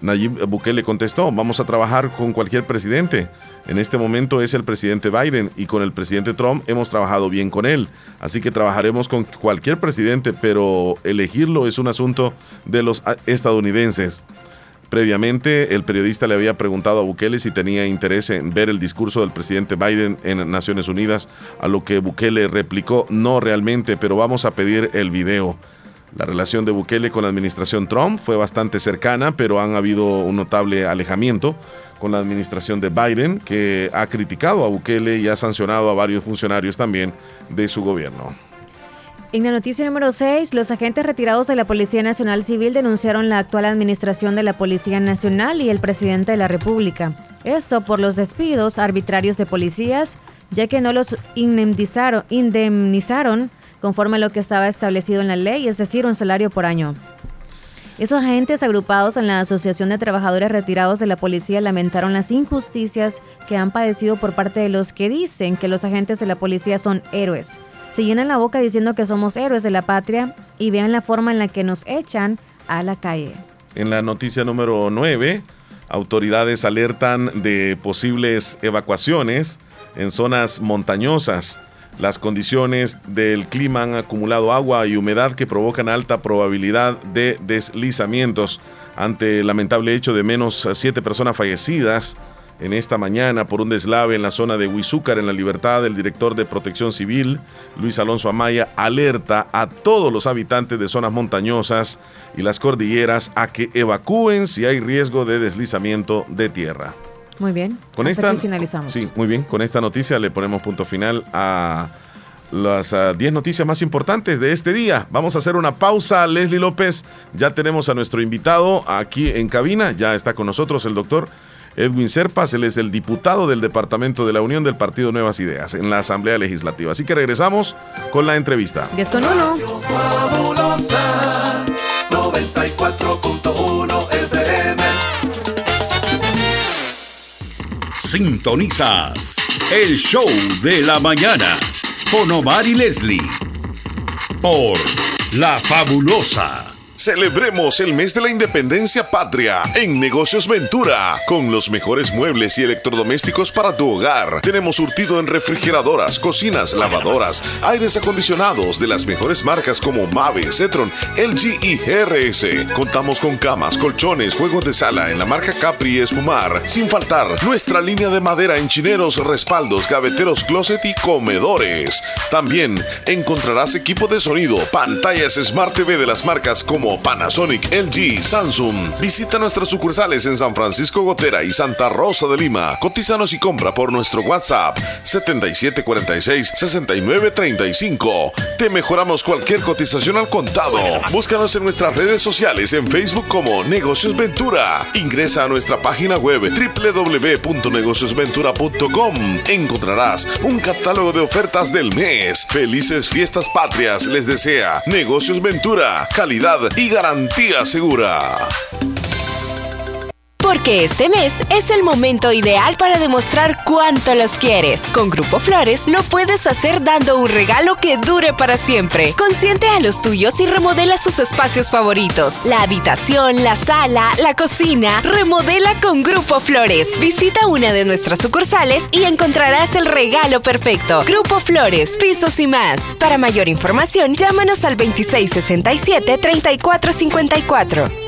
Nayib Bukele contestó, vamos a trabajar con cualquier presidente. En este momento es el presidente Biden y con el presidente Trump hemos trabajado bien con él. Así que trabajaremos con cualquier presidente, pero elegirlo es un asunto de los estadounidenses. Previamente, el periodista le había preguntado a Bukele si tenía interés en ver el discurso del presidente Biden en Naciones Unidas, a lo que Bukele replicó, no realmente, pero vamos a pedir el video. La relación de Bukele con la administración Trump fue bastante cercana, pero han habido un notable alejamiento con la administración de Biden, que ha criticado a Bukele y ha sancionado a varios funcionarios también de su gobierno. En la noticia número 6, los agentes retirados de la Policía Nacional Civil denunciaron la actual administración de la Policía Nacional y el presidente de la República. Esto por los despidos arbitrarios de policías, ya que no los indemnizaron, indemnizaron conforme a lo que estaba establecido en la ley, es decir, un salario por año. Esos agentes agrupados en la Asociación de Trabajadores Retirados de la Policía lamentaron las injusticias que han padecido por parte de los que dicen que los agentes de la policía son héroes. Se llenan la boca diciendo que somos héroes de la patria y vean la forma en la que nos echan a la calle. En la noticia número 9, autoridades alertan de posibles evacuaciones en zonas montañosas. Las condiciones del clima han acumulado agua y humedad que provocan alta probabilidad de deslizamientos. Ante el lamentable hecho de menos siete personas fallecidas en esta mañana por un deslave en la zona de Huizúcar en la libertad, el director de Protección Civil, Luis Alonso Amaya, alerta a todos los habitantes de zonas montañosas y las cordilleras a que evacúen si hay riesgo de deslizamiento de tierra. Muy bien. Con Hasta esta, aquí finalizamos. Sí, muy bien. Con esta noticia le ponemos punto final a las 10 noticias más importantes de este día. Vamos a hacer una pausa, Leslie López. Ya tenemos a nuestro invitado aquí en cabina. Ya está con nosotros el doctor Edwin Serpas. Él es el diputado del Departamento de la Unión del Partido Nuevas Ideas en la Asamblea Legislativa. Así que regresamos con la entrevista. 10 con 1. Sintonizas el show de la mañana con Omar y Leslie por La Fabulosa. Celebremos el mes de la independencia patria en Negocios Ventura. Con los mejores muebles y electrodomésticos para tu hogar. Tenemos surtido en refrigeradoras, cocinas, lavadoras, aires acondicionados de las mejores marcas como Mave, Cetron, LG y GRS. Contamos con camas, colchones, juegos de sala en la marca Capri y. Sin faltar nuestra línea de madera en chineros, respaldos, gaveteros, closet y comedores. También encontrarás equipo de sonido, pantallas Smart TV de las marcas como Panasonic, LG, Samsung. Visita nuestras sucursales en San Francisco Gotera y Santa Rosa de Lima. Cotízanos y compra por nuestro WhatsApp 7746-6935. Te mejoramos cualquier cotización al contado. Búscanos en nuestras redes sociales en Facebook como Negocios Ventura. Ingresa a nuestra página web www.negociosventura.com. Encontrarás un catálogo de ofertas del mes. Felices fiestas patrias les desea Negocios Ventura. Calidad y garantía segura. Porque este mes es el momento ideal para demostrar cuánto los quieres. Con Grupo Flores lo puedes hacer dando un regalo que dure para siempre. Consiente a los tuyos y remodela sus espacios favoritos. La habitación, la sala, la cocina. Remodela con Grupo Flores. Visita una de nuestras sucursales y encontrarás el regalo perfecto. Grupo Flores, pisos y más. Para mayor información, llámanos al 2667-3454.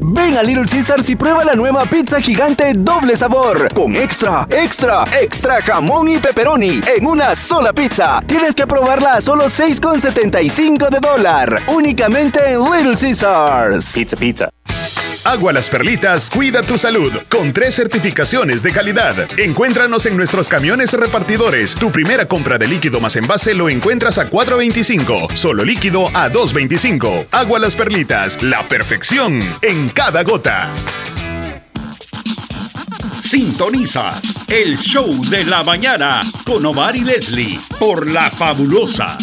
Ven a Little Caesars y prueba la nueva pizza gigante doble sabor con extra, extra, extra jamón y pepperoni en una sola pizza. Tienes que probarla a solo 6,75 de dólar. Únicamente en Little Caesars. Pizza, pizza. Agua Las Perlitas cuida tu salud con tres certificaciones de calidad. Encuéntranos en nuestros camiones repartidores. Tu primera compra de líquido más envase lo encuentras a 4.25. Solo líquido a 2.25. Agua Las Perlitas, la perfección en cada gota. Sintonizas el show de la mañana con Omar y Leslie por La Fabulosa.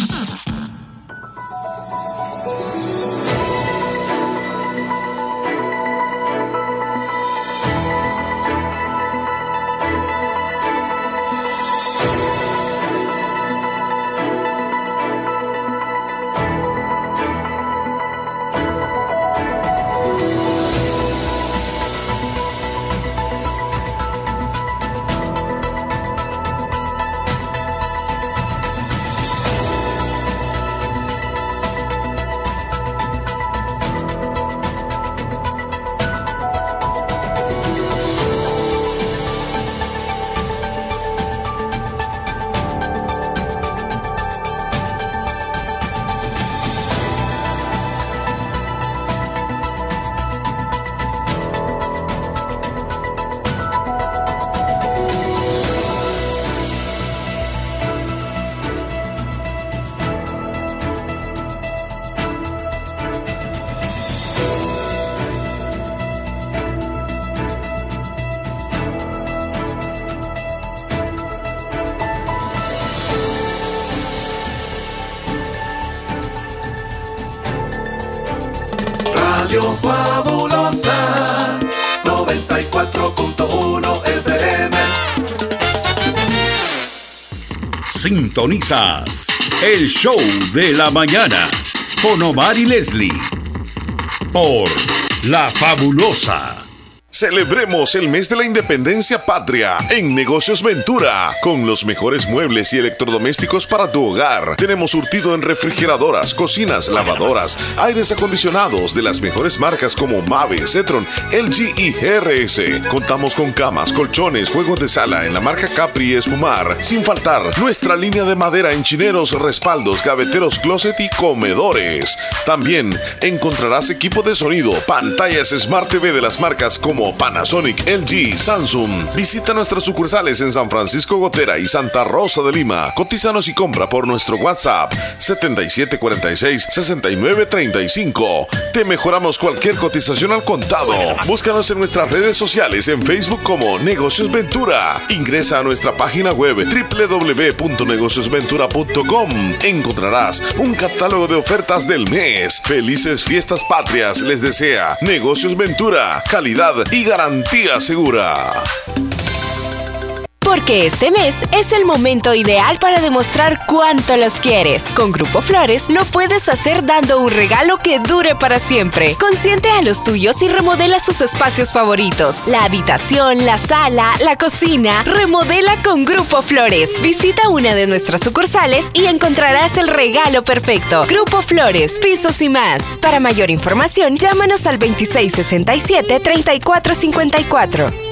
Sintonizas el show de la mañana con Omar y Leslie por La Fabulosa. Celebremos el mes de la independencia patria en Negocios Ventura. Con los mejores muebles y electrodomésticos para tu hogar. Tenemos surtido en refrigeradoras, cocinas, lavadoras, aires acondicionados de las mejores marcas como Mave, Cetron, LG y GRS. Contamos con camas, colchones, juegos de sala en la marca Capri y Espumar. Sin faltar nuestra línea de madera en chineros, respaldos, gaveteros, closet y comedores. También encontrarás equipo de sonido, pantallas Smart TV de las marcas como Panasonic, LG, Samsung. Visita nuestras sucursales en San Francisco Gotera y Santa Rosa de Lima. Cotízanos y compra por nuestro WhatsApp 7746-6935. Te mejoramos cualquier cotización al contado. Búscanos en nuestras redes sociales en Facebook como Negocios Ventura. Ingresa a nuestra página web www.negociosventura.com. Encontrarás un catálogo de ofertas del mes. Felices fiestas patrias les desea Negocios Ventura. Calidad y garantía segura. Porque este mes es el momento ideal para demostrar cuánto los quieres. Con Grupo Flores lo puedes hacer dando un regalo que dure para siempre. Consiente a los tuyos y remodela sus espacios favoritos. La habitación, la sala, la cocina. Remodela con Grupo Flores. Visita una de nuestras sucursales y encontrarás el regalo perfecto. Grupo Flores, pisos y más. Para mayor información, llámanos al 2667-3454.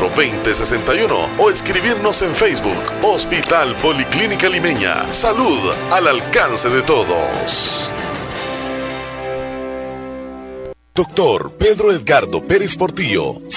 2061 o escribirnos en Facebook Hospital Policlínica Limeña. Salud al alcance de todos. Doctor Pedro Edgardo Pérez Portillo,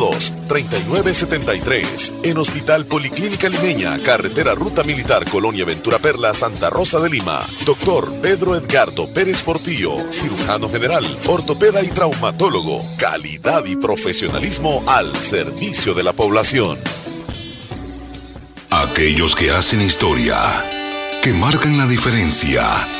3973 En Hospital Policlínica Limeña, Carretera Ruta Militar Colonia Ventura Perla, Santa Rosa de Lima. Doctor Pedro Edgardo Pérez Portillo, cirujano general, ortopeda y traumatólogo. Calidad y profesionalismo al servicio de la población. Aquellos que hacen historia, que marcan la diferencia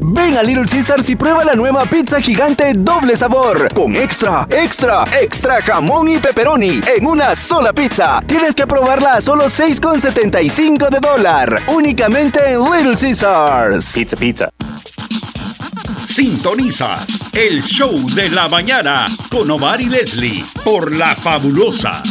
Ven a Little Caesars y prueba la nueva pizza gigante doble sabor con extra, extra, extra jamón y pepperoni en una sola pizza. Tienes que probarla a solo 6,75 de dólar. Únicamente en Little Caesars. Pizza, pizza. Sintonizas el show de la mañana con Omar y Leslie por La Fabulosa.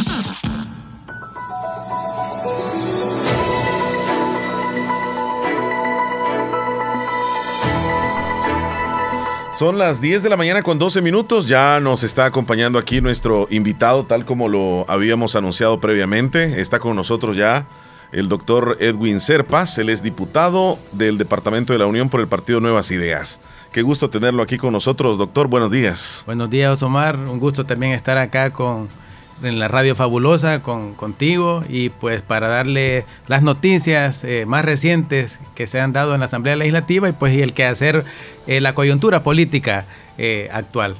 Son las 10 de la mañana con 12 minutos. Ya nos está acompañando aquí nuestro invitado, tal como lo habíamos anunciado previamente. Está con nosotros ya el doctor Edwin Serpas. Él es diputado del Departamento de la Unión por el Partido Nuevas Ideas. Qué gusto tenerlo aquí con nosotros, doctor. Buenos días. Buenos días, Omar. Un gusto también estar acá con en la radio fabulosa con, contigo y pues para darle las noticias eh, más recientes que se han dado en la Asamblea Legislativa y pues y el que hacer eh, la coyuntura política eh, actual.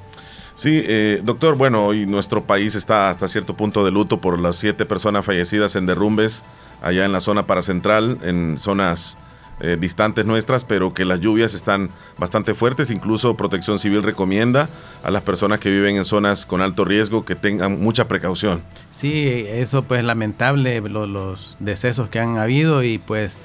Sí, eh, doctor, bueno, hoy nuestro país está hasta cierto punto de luto por las siete personas fallecidas en derrumbes allá en la zona paracentral, en zonas eh, distantes nuestras, pero que las lluvias están bastante fuertes. Incluso Protección Civil recomienda a las personas que viven en zonas con alto riesgo que tengan mucha precaución. Sí, eso pues lamentable lo- los decesos que han habido y pues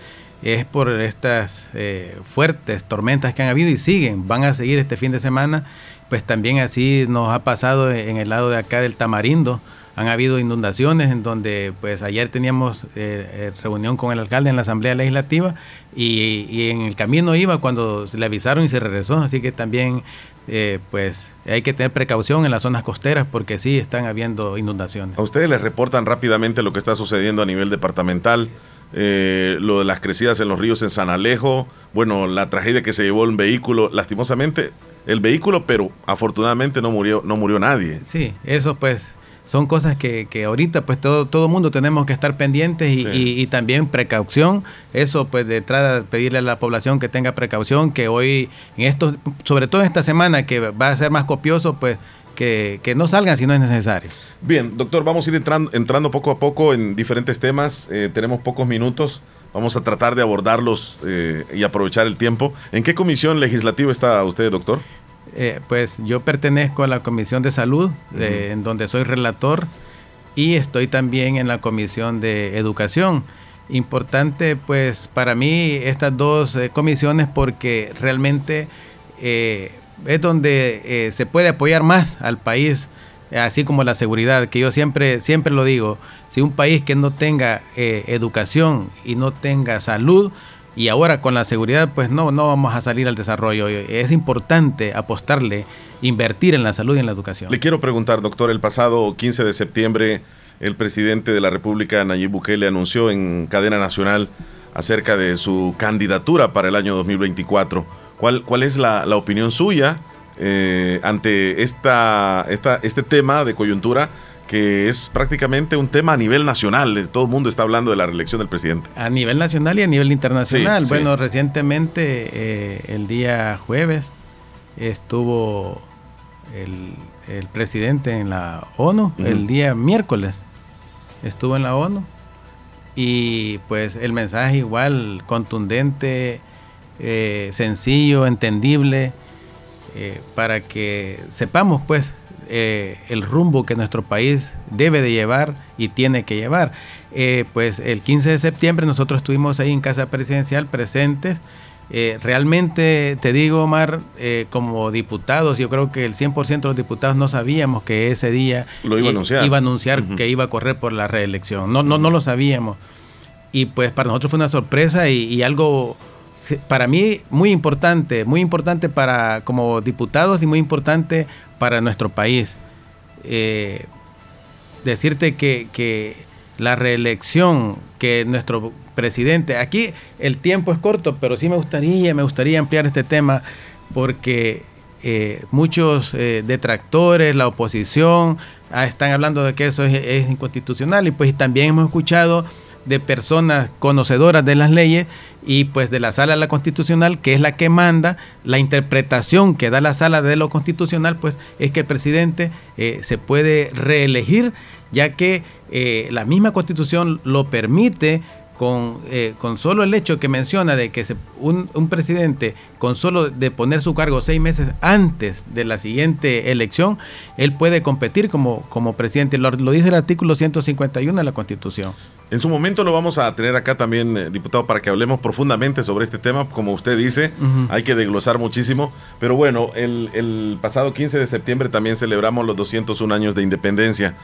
es por estas eh, fuertes tormentas que han habido y siguen, van a seguir este fin de semana. Pues también así nos ha pasado en el lado de acá del Tamarindo. Han habido inundaciones en donde pues ayer teníamos eh, eh, reunión con el alcalde en la Asamblea Legislativa y, y en el camino iba cuando se le avisaron y se regresó. Así que también eh, pues hay que tener precaución en las zonas costeras porque sí están habiendo inundaciones. A ustedes les reportan rápidamente lo que está sucediendo a nivel departamental, eh, lo de las crecidas en los ríos en San Alejo, bueno, la tragedia que se llevó un vehículo, lastimosamente el vehículo, pero afortunadamente no murió, no murió nadie. Sí, eso pues son cosas que, que ahorita pues todo todo mundo tenemos que estar pendientes y, Sí. y- y también precaución. Eso pues de entrada pedirle a la población que tenga precaución, que hoy en sobre todo esta semana que va a ser más copioso, pues que, que no salgan si no es necesario. Bien, doctor, vamos a ir entrando, entrando poco a poco en diferentes temas. Eh, tenemos pocos minutos. Vamos a tratar de abordarlos eh, y aprovechar el tiempo. ¿En qué comisión legislativa está usted, doctor? Eh, pues yo pertenezco a la Comisión de Salud, eh, en donde soy relator, y estoy también en la Comisión de Educación. Importante, pues, para mí estas dos eh, comisiones porque realmente es donde se puede apoyar más al país, así como la seguridad, que yo siempre, siempre lo digo, si un país que no tenga educación y no tenga salud, y ahora con la seguridad, pues no, no vamos a salir al desarrollo. Es importante apostarle, invertir en la salud y en la educación. Le quiero preguntar, doctor, el pasado 15 de septiembre el presidente de la República, Nayib Bukele, anunció en cadena nacional acerca de su candidatura para el año 2024. ¿Cuál, cuál es la, la opinión suya eh, ante esta, esta, este tema de coyuntura que es prácticamente un tema a nivel nacional? Todo el mundo está hablando de la reelección del presidente. A nivel nacional y a nivel internacional. Sí, sí. bueno, recientemente, eh, el día jueves, estuvo el, el presidente en la ONU, el día miércoles estuvo en la ONU y pues el mensaje igual contundente, eh, sencillo, entendible, eh, para que sepamos pues eh, el rumbo que nuestro país debe de llevar y tiene que llevar. Eh, pues el 15 de septiembre nosotros estuvimos ahí en Casa Presidencial presentes. Eh, realmente te digo, Omar, eh, como diputados, yo creo que el 100% de los diputados no sabíamos que ese día Lo iba a anunciar. iba a anunciar que iba a correr por la reelección. No, no, no lo sabíamos. Y pues para nosotros fue una sorpresa y, y algo para mí muy importante, muy importante para como diputados y muy importante para nuestro país. Eh, decirte que, que la reelección que nuestro presidente, aquí el tiempo es corto, pero sí me gustaría, me gustaría ampliar este tema porque eh, muchos eh, detractores, la oposición, ah, están hablando de que eso es, es inconstitucional y pues también hemos escuchado de personas conocedoras de las leyes y pues de la sala de la constitucional que es la que manda la interpretación que da la sala de lo constitucional pues es que el presidente eh, se puede reelegir ya que eh, la misma constitución lo permite con, eh, con solo el hecho que menciona de que se- un, un presidente con solo de poner su cargo seis meses antes de la siguiente elección, él puede competir como, como presidente. Lo, lo dice el artículo 151 de la Constitución. En su momento lo vamos a tener acá también, eh, diputado, para que hablemos profundamente sobre este tema. Como usted dice, hay que desglosar muchísimo. Pero bueno, el, el pasado 15 de septiembre también celebramos los 201 años de independencia.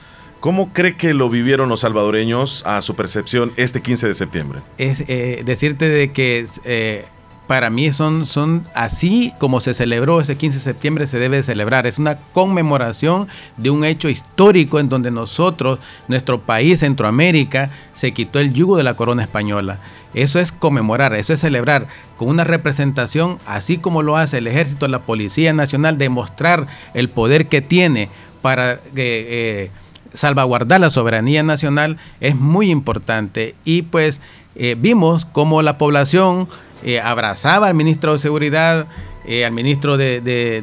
¿Cómo cree que lo vivieron los salvadoreños a su percepción este 15 de septiembre? es eh, decirte de que eh, para mí son, son así como se celebró ese 15 de septiembre se debe de celebrar. Es una conmemoración de un hecho histórico en donde nosotros, nuestro país, Centroamérica, se quitó el yugo de la corona española. Eso es conmemorar, eso es celebrar con una representación, así como lo hace el ejército, la Policía Nacional, demostrar el poder que tiene para eh, eh, salvaguardar la soberanía nacional es muy importante. Y pues eh, vimos como la población eh, abrazaba al ministro de Seguridad, eh, al ministro de, de-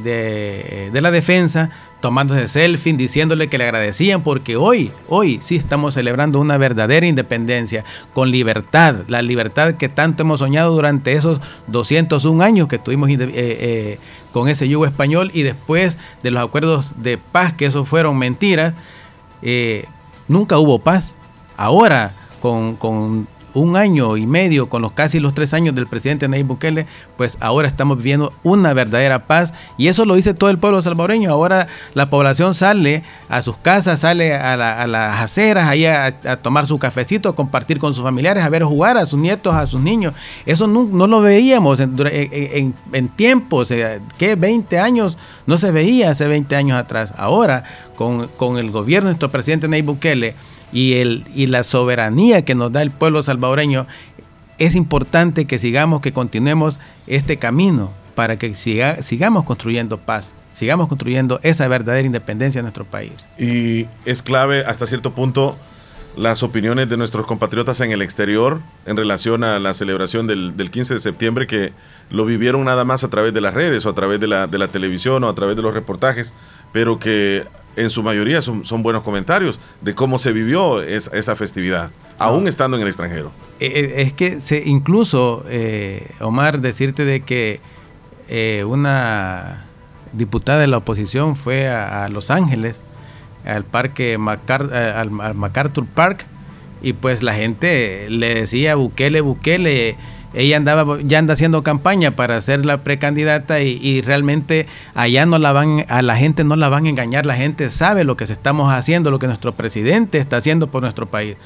de- la Defensa tomándose selfie, diciéndole que le agradecían porque hoy, hoy sí estamos celebrando una verdadera independencia con libertad, la libertad que tanto hemos soñado durante esos 201 años que tuvimos con ese yugo español y después de los acuerdos de paz, que esos fueron mentiras, eh, nunca hubo paz. Ahora, con, con un año y medio, con los casi los tres años del presidente Nayib Bukele, pues ahora estamos viviendo una verdadera paz y eso lo dice todo el pueblo salvadoreño. Ahora la población sale a sus casas, sale a, la- a las aceras, ahí a, tomar su cafecito, a compartir con sus familiares, a ver jugar a sus nietos, a sus niños. Eso no, no lo veíamos en- en tiempos, eh, que 20 años no se veía hace 20 años atrás. Ahora, con, con el gobierno de nuestro presidente Nayib Bukele, y, el, y la soberanía que nos da el pueblo salvadoreño, es importante que sigamos, que continuemos este camino para que siga- sigamos construyendo paz, sigamos construyendo esa verdadera independencia de nuestro país. Y es clave hasta cierto punto las opiniones de nuestros compatriotas en el exterior en relación a la celebración del, del 15 de septiembre que lo vivieron nada más a través de las redes o a través de la televisión o a través de los reportajes, pero que en su mayoría son, son buenos comentarios de cómo se vivió es- esa festividad, aún estando en el extranjero. Eh, eh, es que se, incluso, eh, Omar, decirte de que eh, una diputada de la oposición fue a, a Los Ángeles, al parque Macar- al, al MacArthur Park, y pues la gente le decía Bukele, Bukele, ella andaba, ya anda haciendo campaña para ser la precandidata y, realmente allá no la van, a la gente no la van a engañar, la gente sabe lo que estamos haciendo, lo que nuestro presidente está haciendo por nuestro país.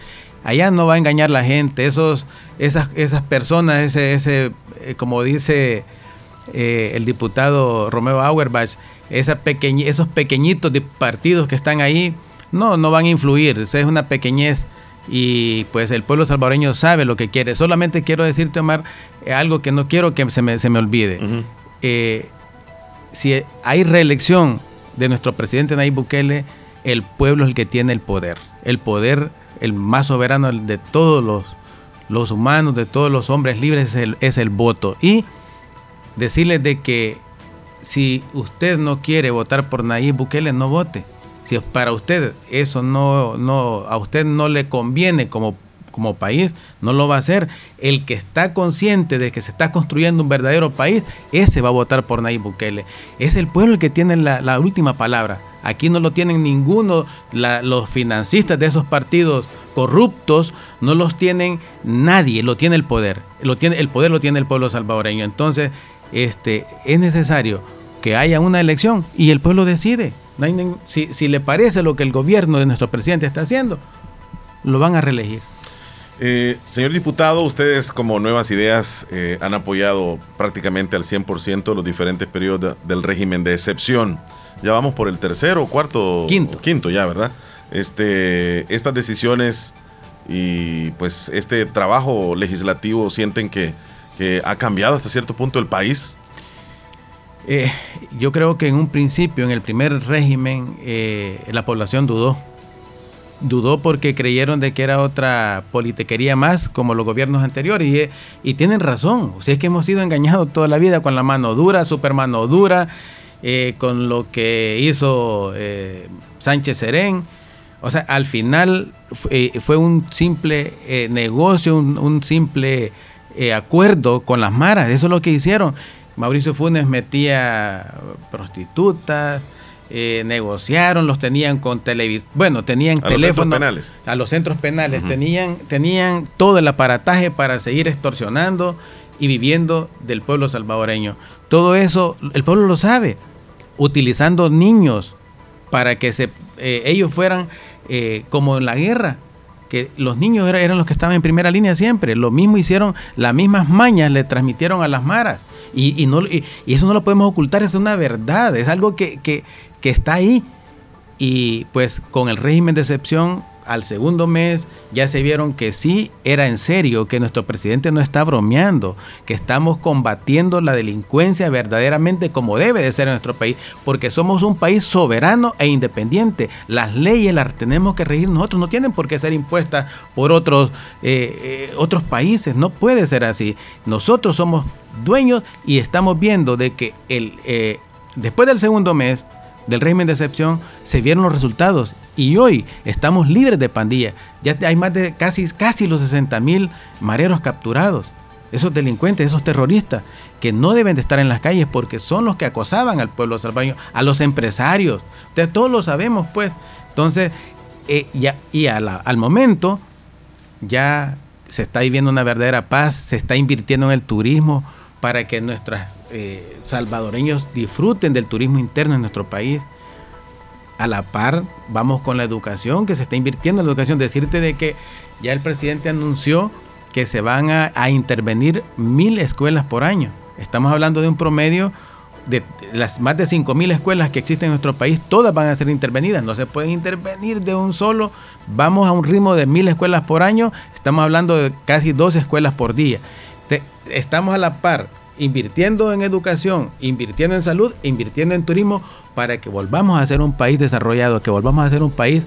Allá no va a engañar la gente, esos, esas, esas personas, ese, ese, eh, como dice eh, el diputado Romeo Auerbach, esa pequeñ- esos pequeñitos partidos que están ahí, no, no van a influir, esa es una pequeñez y pues el pueblo salvadoreño sabe lo que quiere. Solamente quiero decirte, Omar, eh, algo que no quiero que se me, se me olvide. Eh, si hay reelección de nuestro presidente Nayib Bukele, el pueblo es el que tiene el poder. El poder, el más soberano de todos los, los humanos, de todos los hombres libres, es el, es el voto. Y decirles de que si usted no quiere votar por Nayib Bukele, no vote. Si para usted eso no, no, a usted no le conviene como, como país, no lo va a hacer. El que está consciente de que se está construyendo un verdadero país, ese va a votar por Nayib Bukele. Es el pueblo el que tiene la, la última palabra. Aquí no lo tienen ninguno, la- los financistas de esos partidos corruptos, no los tienen nadie, lo tiene el poder. Lo tiene, el poder lo tiene el pueblo salvadoreño. Entonces, este, es necesario que haya una elección y el pueblo decide. No hay ningún- si, si le parece lo que el gobierno de nuestro presidente está haciendo, lo van a reelegir. Eh, señor diputado, ustedes como Nuevas Ideas eh, han apoyado prácticamente al 100% los diferentes periodos de- del régimen de excepción. Ya vamos por el tercero, cuarto, quinto, quinto ya, ¿verdad? Este, estas decisiones y pues este trabajo legislativo sienten que, que ha cambiado hasta cierto punto el país. Eh, yo creo que en un principio, en el primer régimen, eh, la población dudó. Dudó porque creyeron de que era otra politiquería más, como los gobiernos anteriores. Y, tienen razón. Sea, es que hemos sido engañados toda la vida con la mano dura, super mano dura, eh, con lo que hizo eh, Sánchez Serén. O sea, al final eh, fue un simple negocio, un, simple acuerdo con las maras. Eso es lo que hicieron. Mauricio Funes metía prostitutas, eh, negociaron, los tenían con televisión, bueno, tenían A los teléfono centros penales. a los centros penales, tenían, tenían todo el aparataje para seguir extorsionando y viviendo del pueblo salvadoreño. Todo eso el pueblo lo sabe, utilizando niños para que se, eh, ellos fueran eh, como en la guerra, que los niños era- eran los que estaban en primera línea siempre. Lo mismo hicieron, las mismas mañas le transmitieron a las maras. Y, y no, y, eso no lo podemos ocultar, es una verdad, es algo que, que está ahí. Y pues con el régimen de excepción, al segundo mes ya se vieron que sí era en serio, que nuestro presidente no está bromeando, que estamos combatiendo la delincuencia verdaderamente como debe de ser en nuestro país, porque somos un país soberano e independiente. Las leyes las tenemos que regir nosotros, no tienen por qué ser impuestas por otros, eh, eh, otros países, no puede ser así. Nosotros somos dueños y estamos viendo de que el, eh, después del segundo mes del régimen de excepción se vieron los resultados y hoy estamos libres de pandilla. Ya hay más de casi, casi los 60 mil mareros capturados. Esos delincuentes, esos terroristas que no deben de estar en las calles porque son los que acosaban al pueblo salvadoreño, a los empresarios. Ustedes todos lo sabemos, pues. Entonces, eh, y al momento ya se está viviendo una verdadera paz, se está invirtiendo en el turismo para que nuestros eh, salvadoreños disfruten del turismo interno en nuestro país. A la par, vamos con la educación, que se está invirtiendo en la educación. Decirte de que ya el presidente anunció que se van a, intervenir mil escuelas por año. Estamos hablando de un promedio de las más de 5.000 escuelas que existen en nuestro país, todas van a ser intervenidas. No se pueden intervenir de un solo. Vamos a un ritmo de mil escuelas por año. Estamos hablando de casi dos escuelas por día. Estamos a la par invirtiendo en educación, invirtiendo en salud, invirtiendo en turismo para que volvamos a ser un país desarrollado, que volvamos a ser un país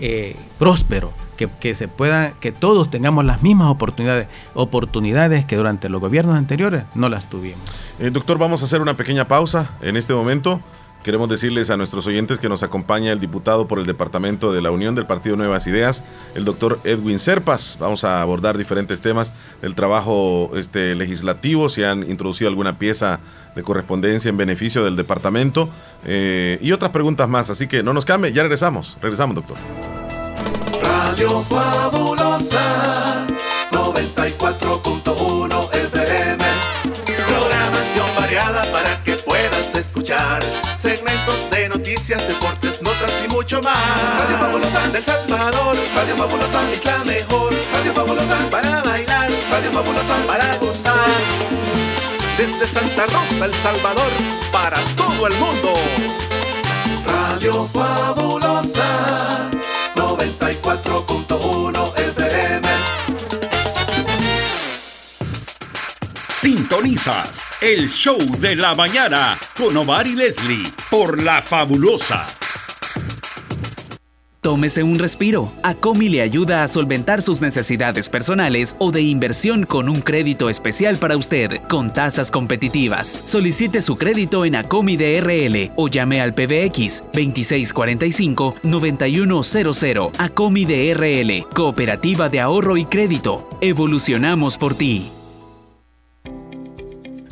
eh, próspero, que, se pueda, que todos tengamos las mismas oportunidades, oportunidades que durante los gobiernos anteriores no las tuvimos. Eh, doctor, vamos a hacer una pequeña pausa en este momento. Queremos decirles a nuestros oyentes que nos acompaña el diputado por el Departamento de la Unión del Partido Nuevas Ideas, el doctor Edwin Serpas. Vamos a abordar diferentes temas del trabajo este, legislativo, si han introducido alguna pieza de correspondencia en beneficio del departamento eh, y otras preguntas más. Así que no nos cambie, ya regresamos. Regresamos, doctor. Radio Fabulosa 94.1 puedas escuchar segmentos de noticias, deportes, notas y mucho más. Radio Fabulosa del Salvador, Radio Fabulosa es la mejor. Radio Fabulosa para bailar, Radio Fabulosa para gozar. Desde Santa Rosa, El Salvador, para todo el mundo. Radio Fabulosa 94.1 Sintonizas el show de la mañana con Omar y Leslie por La Fabulosa. Tómese un respiro. Acomi le ayuda a solventar sus necesidades personales o de inversión con un crédito especial para usted, con tasas competitivas. Solicite su crédito en Acomi DRL o llame al PBX 2645-9100. Acomi DRL, Cooperativa de Ahorro y Crédito. Evolucionamos por ti.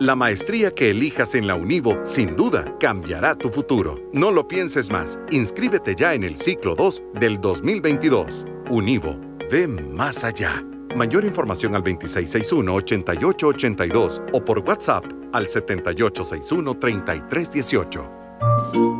La maestría que elijas en la Univo sin duda cambiará tu futuro. No lo pienses más. Inscríbete ya en el ciclo 2 del 2022. Univo, ve más allá. Mayor información al 2661-8882 o por WhatsApp al 7861-3318.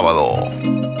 sábado.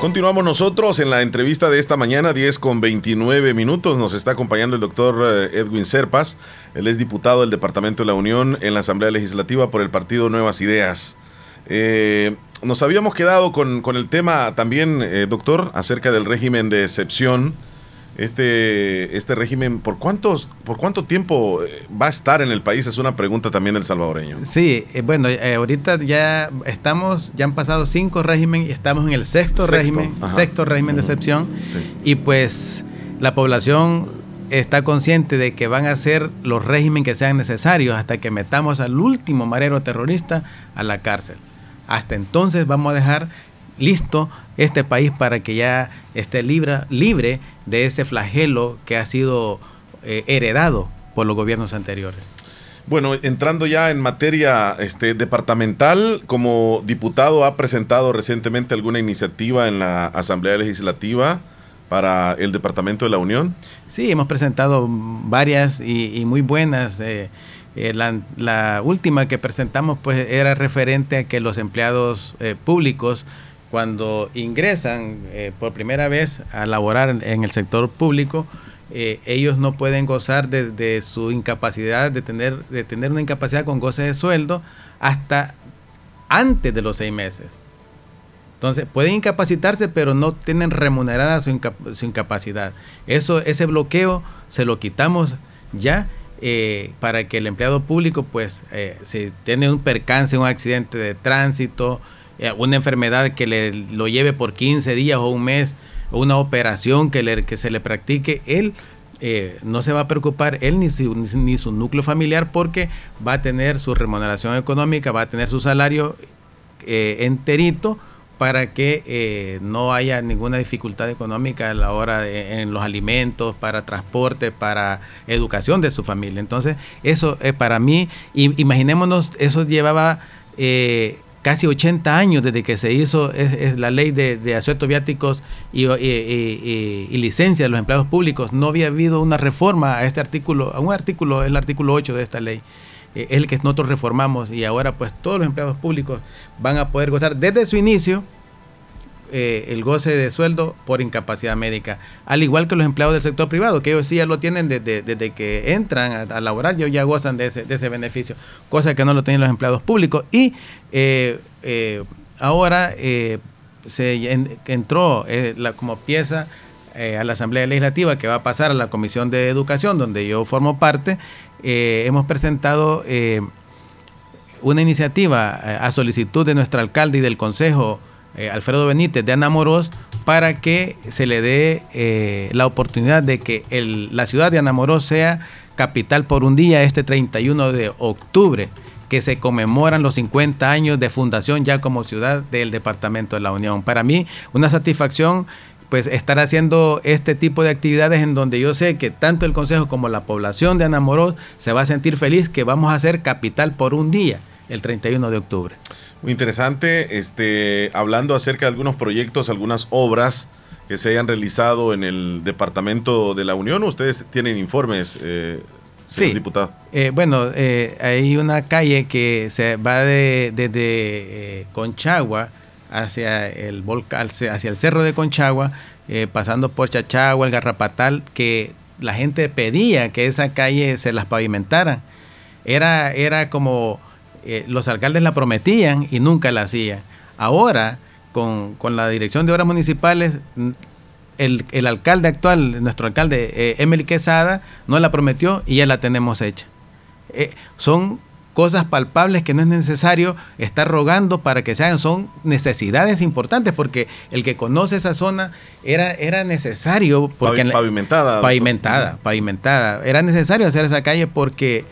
Continuamos nosotros en la entrevista de esta mañana, 10 con 29 minutos. Nos está acompañando el doctor eh, Edwin Serpas. Él es diputado del Departamento de la Unión en la Asamblea Legislativa por el partido Nuevas Ideas. Eh, nos habíamos quedado con, con el tema también, eh, doctor, acerca del régimen de excepción este, este régimen, ¿por, cuántos, ¿por cuánto tiempo eh, va a estar en el país? Es una pregunta también del salvadoreño. Sí, eh, bueno, eh, ahorita ya estamos, ya han pasado cinco regímenes y estamos en el sexto, régimen, sexto régimen de excepción. Y pues la población está consciente de que van a ser los regímenes que sean necesarios hasta que metamos al último marero terrorista a la cárcel. Hasta entonces vamos a dejar listo este país para que ya esté libre, libre de ese flagelo que ha sido eh, heredado por los gobiernos anteriores. Bueno, entrando ya en materia este, departamental, como diputado ha presentado recientemente alguna iniciativa en la Asamblea Legislativa para el Departamento de la Unión. Sí, hemos presentado varias y, muy buenas. Eh, eh, la, última que presentamos pues era referente a que los empleados públicos cuando ingresan eh, por primera vez a laborar en, el sector público, eh, ellos no pueden gozar de, su incapacidad, de tener, de tener una incapacidad con goce de sueldo hasta antes de los seis meses. Entonces, pueden incapacitarse, pero no tienen remunerada su, incapacidad. Eso, ese bloqueo se lo quitamos ya eh, para que el empleado público, pues, si tiene un percance, un accidente de tránsito, una enfermedad que le, lo lleve por 15 días o un mes, o una operación que, le, que se le practique, él eh, no se va a preocupar, él ni su, ni su núcleo familiar, porque va a tener su remuneración económica, va a tener su salario eh, enterito para que no haya ninguna dificultad económica a la hora de, en los alimentos, para transporte, para educación de su familia. Entonces, eso es para mí, imaginémonos, eso llevaba casi 80 años desde que se hizo es, la ley de, de viáticos y, y, licencia de los empleados públicos. No había habido una reforma a este artículo, a un artículo, el artículo 8 de esta ley. Eh, es el que nosotros reformamos y ahora pues todos los empleados públicos van a poder gozar desde su inicio eh, el goce de sueldo por incapacidad médica, al igual que los empleados del sector privado, que ellos sí ya lo tienen desde, que entran a, laborar, ellos ya gozan de ese, de ese beneficio, cosa que no lo tienen los empleados públicos. Y eh, eh, ahora se entró como pieza a la Asamblea Legislativa que va a pasar a la Comisión de Educación, donde yo formo parte, hemos presentado una iniciativa a solicitud de nuestro alcalde y del Consejo eh, Alfredo Benítez de Anamoros para que se le dé eh, la oportunidad de que la ciudad de Anamoros sea capital por un día este 31 de octubre, que se conmemoran los 50 años de fundación ya como ciudad del Departamento de la Unión. Para mí, una satisfacción pues estar haciendo este tipo de actividades en donde yo sé que tanto el Consejo como la población de Anamorós se va a sentir feliz que vamos a hacer capital por un día, el 31 de octubre. Muy interesante, este, hablando acerca de algunos proyectos, algunas obras que se hayan realizado en el Departamento de la Unión, ustedes tienen informes, eh, señor Sí. diputado. Eh, bueno, eh, hay una calle que se va de, desde eh, Conchagua hacia el volcán, hacia el cerro de Conchagua, eh, pasando por Chachagua, el Garrapatal, que la gente pedía que esa calle se las pavimentaran. Era, era como eh, los alcaldes la prometían y nunca la hacían. Ahora, con, con la dirección de obras municipales, mm, el, el alcalde actual, nuestro alcalde eh, Emily Quesada, no la prometió y ya la tenemos hecha. Eh, son cosas palpables que no es necesario estar rogando para que se hagan, son necesidades importantes porque el que conoce esa zona era, era necesario porque pavimentada. pavimentada, pavimentada, era necesario hacer esa calle porque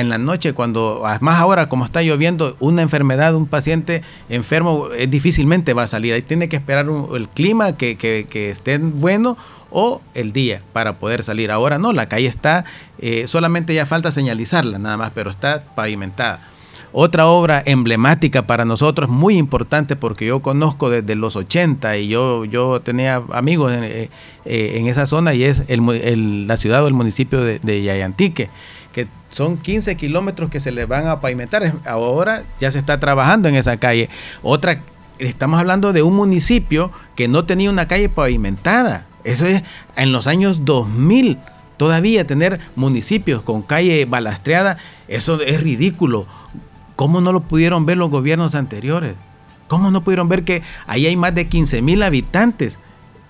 en la noche cuando más ahora como está lloviendo una enfermedad un paciente enfermo eh, difícilmente va a salir. Ahí tiene que esperar el clima que, que, esté bueno o el día para poder salir. Ahora no la calle está eh, solamente ya falta señalizarla nada más pero está pavimentada. Otra obra emblemática para nosotros, muy importante porque yo conozco desde los 80 y yo, yo tenía amigos en, eh, en esa zona y es el- la ciudad o el municipio de, de Yayantique, son 15 kilómetros que se le van a pavimentar. Ahora ya se está trabajando en esa calle. Otra, estamos hablando de un municipio que no tenía una calle pavimentada. Eso es en los años 2000. Todavía tener municipios con calle balastreada, eso es ridículo. ¿Cómo no lo pudieron ver los gobiernos anteriores? ¿Cómo no pudieron ver que ahí hay más de 15 mil habitantes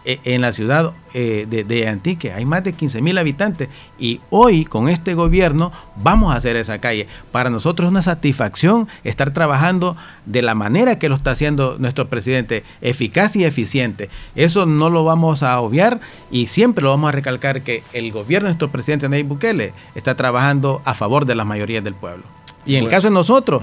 en la ciudad eh, de, Antique? Hay más de 15 mil habitantes. Y hoy, con este gobierno, vamos a hacer esa calle. Para nosotros es una satisfacción estar trabajando de la manera que lo está haciendo nuestro presidente, eficaz y eficiente. Eso no lo vamos a obviar y siempre lo vamos a recalcar que el gobierno de nuestro presidente Nayib Bukele está trabajando a favor de las mayorías del pueblo. Y en el caso de nosotros,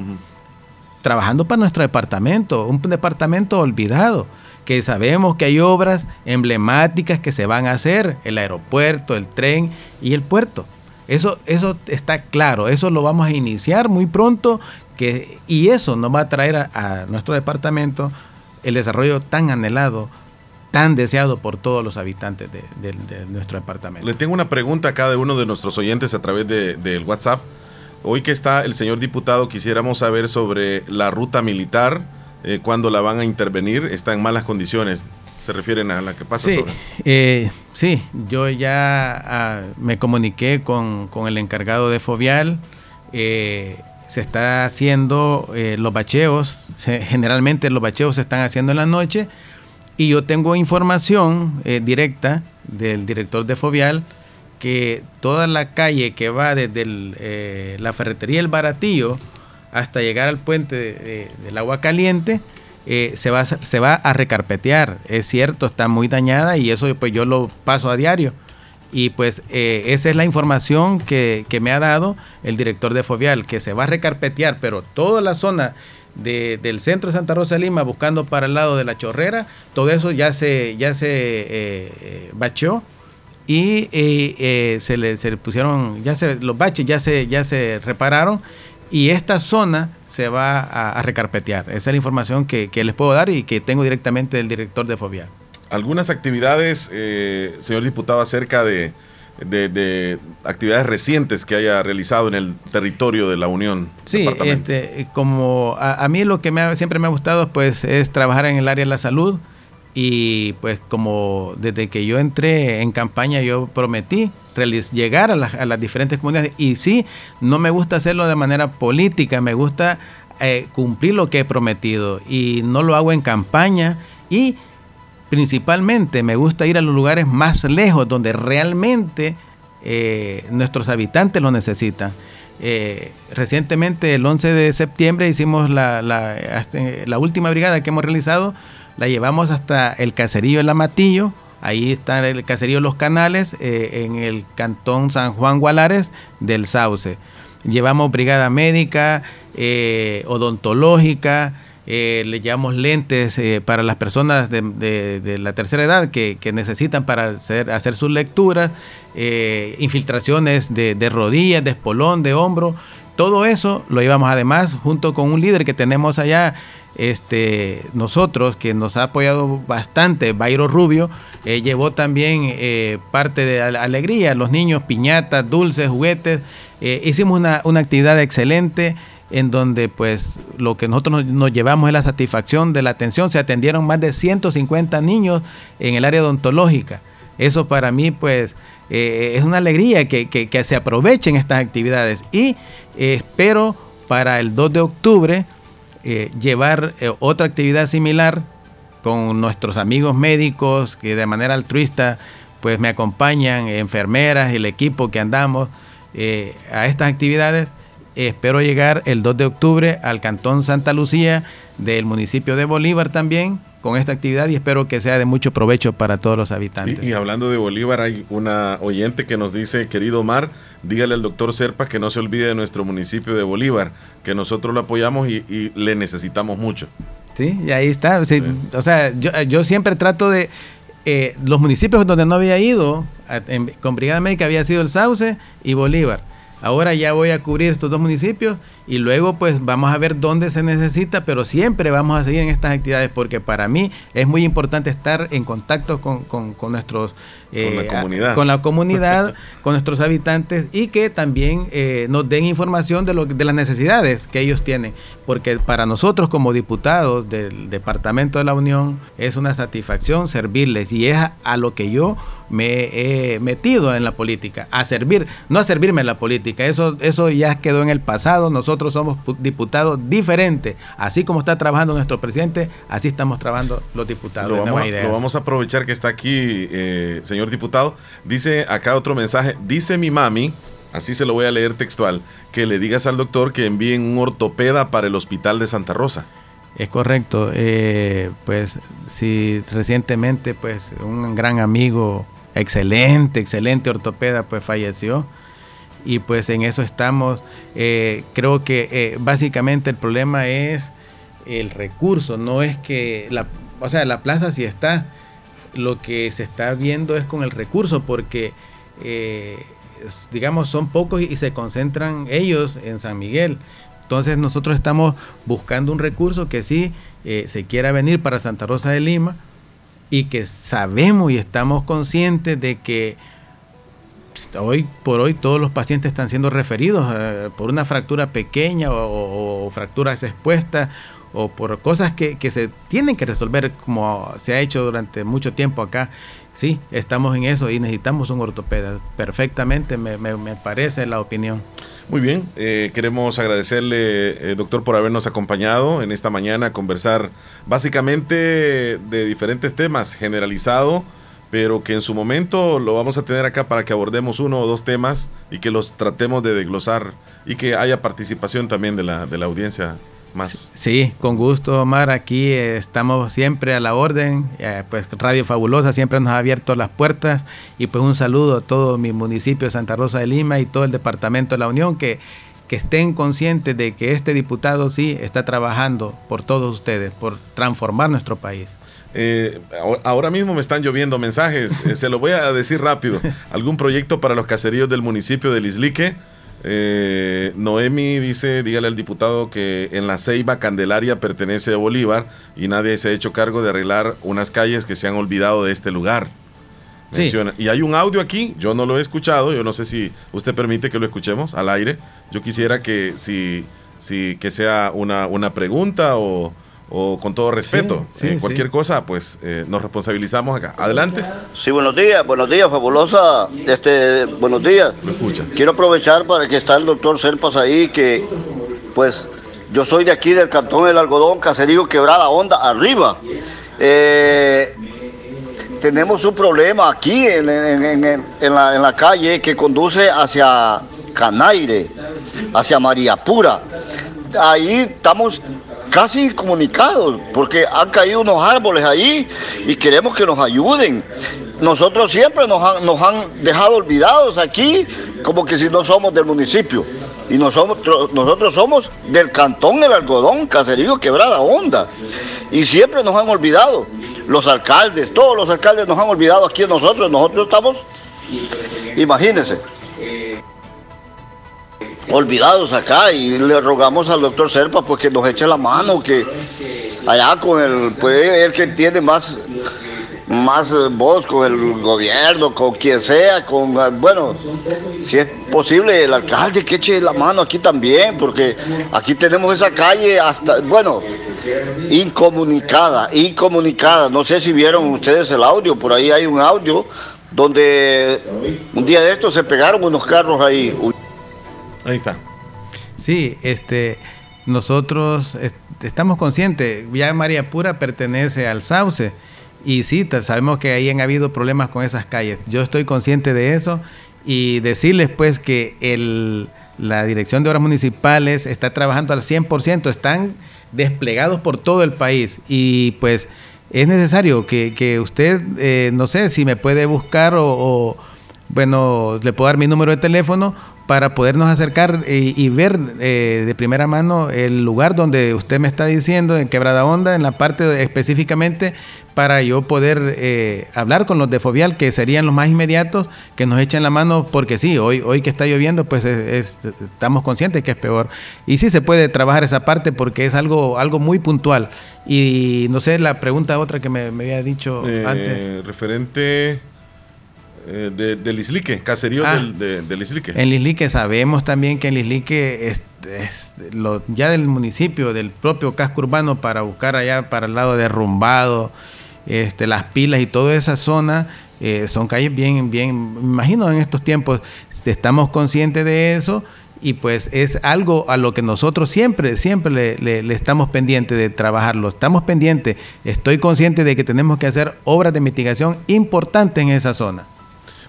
trabajando para nuestro departamento, un departamento olvidado, que sabemos que hay obras emblemáticas que se van a hacer, el aeropuerto, el tren y el puerto. Eso, eso está claro, eso lo vamos a iniciar muy pronto que, y eso nos va a traer a, nuestro departamento el desarrollo tan anhelado, tan deseado por todos los habitantes de, de- de nuestro departamento. Le tengo una pregunta a cada uno de nuestros oyentes a través de- del WhatsApp. Hoy que está el señor diputado, quisiéramos saber sobre la ruta militar, eh, cuándo la van a intervenir, está en malas condiciones. Se refieren a la que pasa Sí, sobre. eh, sí, yo ya ah, me comuniqué con, con el encargado de Fovial. eh, se está haciendo eh, los bacheos, se- generalmente los bacheos se están haciendo en la noche y yo tengo información eh, directa del director de Fovial que toda la calle que va desde el, la ferretería El Baratillo hasta llegar al puente de- de- del agua caliente, eh, se, va, se va a recarpetear. Es cierto, está muy dañada y eso pues yo lo paso a diario. Y pues eh, esa es la información que, que me ha dado el director de Fovial, que se va a recarpetear, pero toda la zona de- del centro de Santa Rosa de Lima, buscando para el lado de la chorrera, todo eso ya se, ya se eh, bacheó y se, le, se le pusieron, ya se, los baches ya se, ya se repararon y esta zona se va a, a recarpetear. Esa es la información que, que les puedo dar y que tengo directamente del director de Fovial. Algunas actividades, eh, señor diputado, acerca de, de- de actividades recientes que haya realizado en el territorio de la Unión. Sí, este, como a, a mí lo que me ha- siempre me ha gustado pues es trabajar en el área de la salud y pues como desde que yo entré en campaña yo prometí llegar a, las- a las diferentes comunidades. Y sí, no me gusta hacerlo de manera política, me gusta eh, cumplir lo que he prometido. Y no lo hago en campaña. Y principalmente me gusta ir a los lugares más lejos donde realmente eh, nuestros habitantes lo necesitan. Eh, recientemente, el 11 de septiembre, hicimos la, la, hasta- la última brigada que hemos realizado, la llevamos hasta el caserío El Amatillo, ahí está el caserío Los Canales, eh, en el cantón San Juan Gualares del Sauce. Llevamos brigada médica, eh, odontológica, eh, le llevamos lentes para las personas de, la tercera edad que, necesitan para hacer, sus lecturas, infiltraciones de, de rodillas, de espolón, de hombro. Todo eso lo llevamos además junto con un líder que tenemos allá, este, nosotros, que nos ha apoyado bastante, Bayro Rubio, eh, llevó también eh, parte de ale- alegría, los niños, piñatas, dulces, juguetes. Eh, hicimos una, actividad excelente en donde pues lo que nosotros nos, llevamos es la satisfacción de la atención. Se atendieron más de 150 niños en el área odontológica. Eso para mí pues es una alegría que, que- se aprovechen estas actividades y espero para el 2 de octubre eh, llevar eh, otra actividad similar con nuestros amigos médicos que de manera altruista pues me acompañan, enfermeras, el equipo que andamos eh, a estas actividades. Espero llegar el 2 de octubre al Cantón Santa Lucía del municipio de Bolívar también con esta actividad y espero que sea de mucho provecho para todos los habitantes. Y, y hablando de Bolívar, hay una oyente que nos dice, querido Omar, dígale al doctor Serpa que no se olvide de nuestro municipio de Bolívar, que nosotros lo apoyamos y, y le necesitamos mucho. Sí, y ahí está. Sí, O sea, yo, yo siempre trato de... eh, los municipios donde no había ido, en- con Brigada Médica había sido el Sauce y Bolívar. Ahora ya voy a cubrir estos dos municipios y luego pues vamos a ver dónde se necesita, pero siempre vamos a seguir en estas actividades porque para mí es muy importante estar en contacto con, con- con nuestros... Con la eh, comunidad. con la comunidad, con nuestros habitantes y que también eh, nos den información de, lo, de las necesidades que ellos tienen. Porque para nosotros como diputados del Departamento de la Unión es una satisfacción servirles y es a, a lo que yo me he metido en la política, a servir, no a servirme en la política, eso, eso ya quedó en el pasado, nosotros somos pu- diputados diferentes, así como está trabajando nuestro presidente, así estamos trabajando los diputados. Lo de vamos, a, Ideas. lo vamos a aprovechar que está aquí, eh, señor diputado. Dice acá otro mensaje. Dice mi mami, así se lo voy a leer textual, que le digas al doctor que envíen un ortopeda para el hospital de Santa Rosa. Es correcto. eh, pues sí, recientemente pues un gran amigo, excelente, excelente ortopeda, pues falleció. Y pues en eso estamos. Eh, creo que eh, básicamente el problema es el recurso, no es que o sea, la plaza sí está. Lo que se está viendo es con el recurso, porque eh, digamos son pocos y, y se concentran ellos en San Miguel. Entonces nosotros estamos buscando un recurso que sí se quiera venir para Santa Rosa de Lima y que sabemos y estamos conscientes de que hoy por hoy todos los pacientes están siendo referidos eh, por una fractura pequeña o, o- fracturas expuestas o por cosas que, se tienen que resolver como se ha hecho durante mucho tiempo acá. Sí, estamos en eso y necesitamos un ortopeda. Perfectamente me, me- me parece la opinión. Muy bien, eh, queremos agradecerle, eh, doctor, por habernos acompañado en esta mañana a conversar básicamente de diferentes temas, generalizado, pero que en su momento lo vamos a tener acá para que abordemos uno o dos temas y que los tratemos de desglosar y que haya participación también de la, de la audiencia más. Sí, con gusto, Omar. Aquí eh, estamos siempre a la orden. Eh, pues Radio Fabulosa siempre nos ha abierto las puertas. Y pues un saludo a todo mi municipio de Santa Rosa de Lima y todo el Departamento de la Unión que, que estén conscientes de que este diputado sí está trabajando por todos ustedes, por transformar nuestro país. Eh, ahora- mismo me están lloviendo mensajes, eh, se lo voy a decir rápido. ¿Algún proyecto para los caseríos del municipio de Lislique? Eh, Noemi dice, dígale al diputado que en la Ceiba Candelaria pertenece a Bolívar y nadie se ha hecho cargo de arreglar unas calles que se han olvidado de este lugar. Sí. Y hay un audio aquí, yo no lo he escuchado, yo no sé si usted permite que lo escuchemos al aire. Yo quisiera que si, si que sea una, una pregunta o, o con todo respeto, Sí, eh, sí, cualquier sí. cosa, pues eh, nos responsabilizamos acá. Adelante. Sí, buenos días, buenos días, fabulosa. Este, buenos días. Quiero aprovechar para que está el doctor Serpas ahí, que pues yo soy de aquí del cantón del algodón, caserío quebrada onda, arriba. Eh, tenemos un problema aquí en, en- en- en- en la, en la calle que conduce hacia Canaire, hacia María Pura. Ahí estamos casi comunicados porque han caído unos árboles ahí y queremos que nos ayuden. Nosotros siempre nos han, nos han dejado olvidados aquí como que si no somos del municipio. Y nosotros, nosotros somos del cantón El Algodón, Caserío Quebrada Honda. Y siempre nos han olvidado. Los alcaldes, todos los alcaldes nos han olvidado aquí nosotros. Nosotros estamos, imagínense, olvidados acá y le rogamos al doctor Serpa pues que nos eche la mano, que allá con el, pues él que tiene más, más eh, voz con el gobierno, con quien sea, con, eh, bueno, si es posible el alcalde que eche la mano aquí también, porque aquí tenemos esa calle hasta, bueno, incomunicada, incomunicada. No sé si vieron ustedes el audio, por ahí hay un audio donde un día de estos se pegaron unos carros ahí. Ahí está. Sí, este, nosotros est- estamos conscientes, ya María Pura pertenece al Sauce y sí, sabemos que ahí han habido problemas con esas calles. Yo estoy consciente de eso y decirles pues que el, la Dirección de Obras Municipales está trabajando al 100%, están desplegados por todo el país y pues es necesario que, que usted, eh, no sé, si me puede buscar o bueno, le puedo dar mi número de teléfono para podernos acercar y, y ver eh, de primera mano el lugar donde usted me está diciendo, en Quebrada Honda, en la parte de- específicamente, para yo poder eh, hablar con los de Fovial, que serían los más inmediatos, que nos echen la mano, porque sí, hoy, hoy que está lloviendo, pues es- es- estamos conscientes que es peor. Y sí se puede trabajar esa parte porque es algo, algo muy puntual. Y no sé, la pregunta otra que me, me había dicho Eh, antes. Referente eh, de, del Islique, caserío Ah. del, de- del Islique. En Lislique sabemos también que en Lislique es, es lo, ya del municipio, del propio casco urbano, para buscar allá para el lado de Rumbado, este, las pilas y toda esa zona, eh, son calles bien, bien, me imagino en estos tiempos estamos conscientes de eso y pues es algo a lo que nosotros siempre, siempre le, le- le estamos pendientes de trabajarlo, estamos pendientes, estoy consciente de que tenemos que hacer obras de mitigación importantes en esa zona.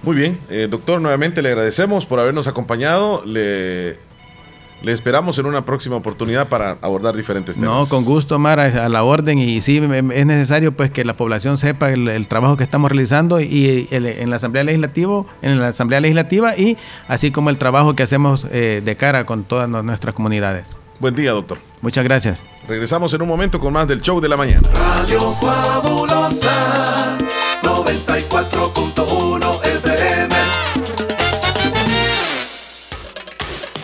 Muy bien, eh, doctor, nuevamente le agradecemos por habernos acompañado. Le, le esperamos en una próxima oportunidad para abordar diferentes temas. No, con gusto, Mara, a la orden. Y sí, es necesario pues que la población sepa el, el trabajo que estamos realizando y el- en la Asamblea Legislativa, en la Asamblea Legislativa y así como el trabajo que hacemos eh, de cara con todas nu- nuestras comunidades. Buen día, doctor. Muchas gracias. Regresamos en un momento con más del show de la mañana. Radio Fabulosa 94.1 FM.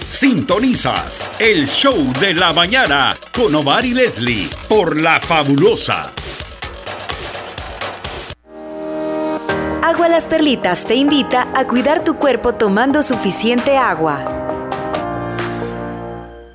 Sintonizas el show de la mañana con Omar y Leslie por La Fabulosa. Agua Las Perlitas te invita a cuidar tu cuerpo tomando suficiente agua.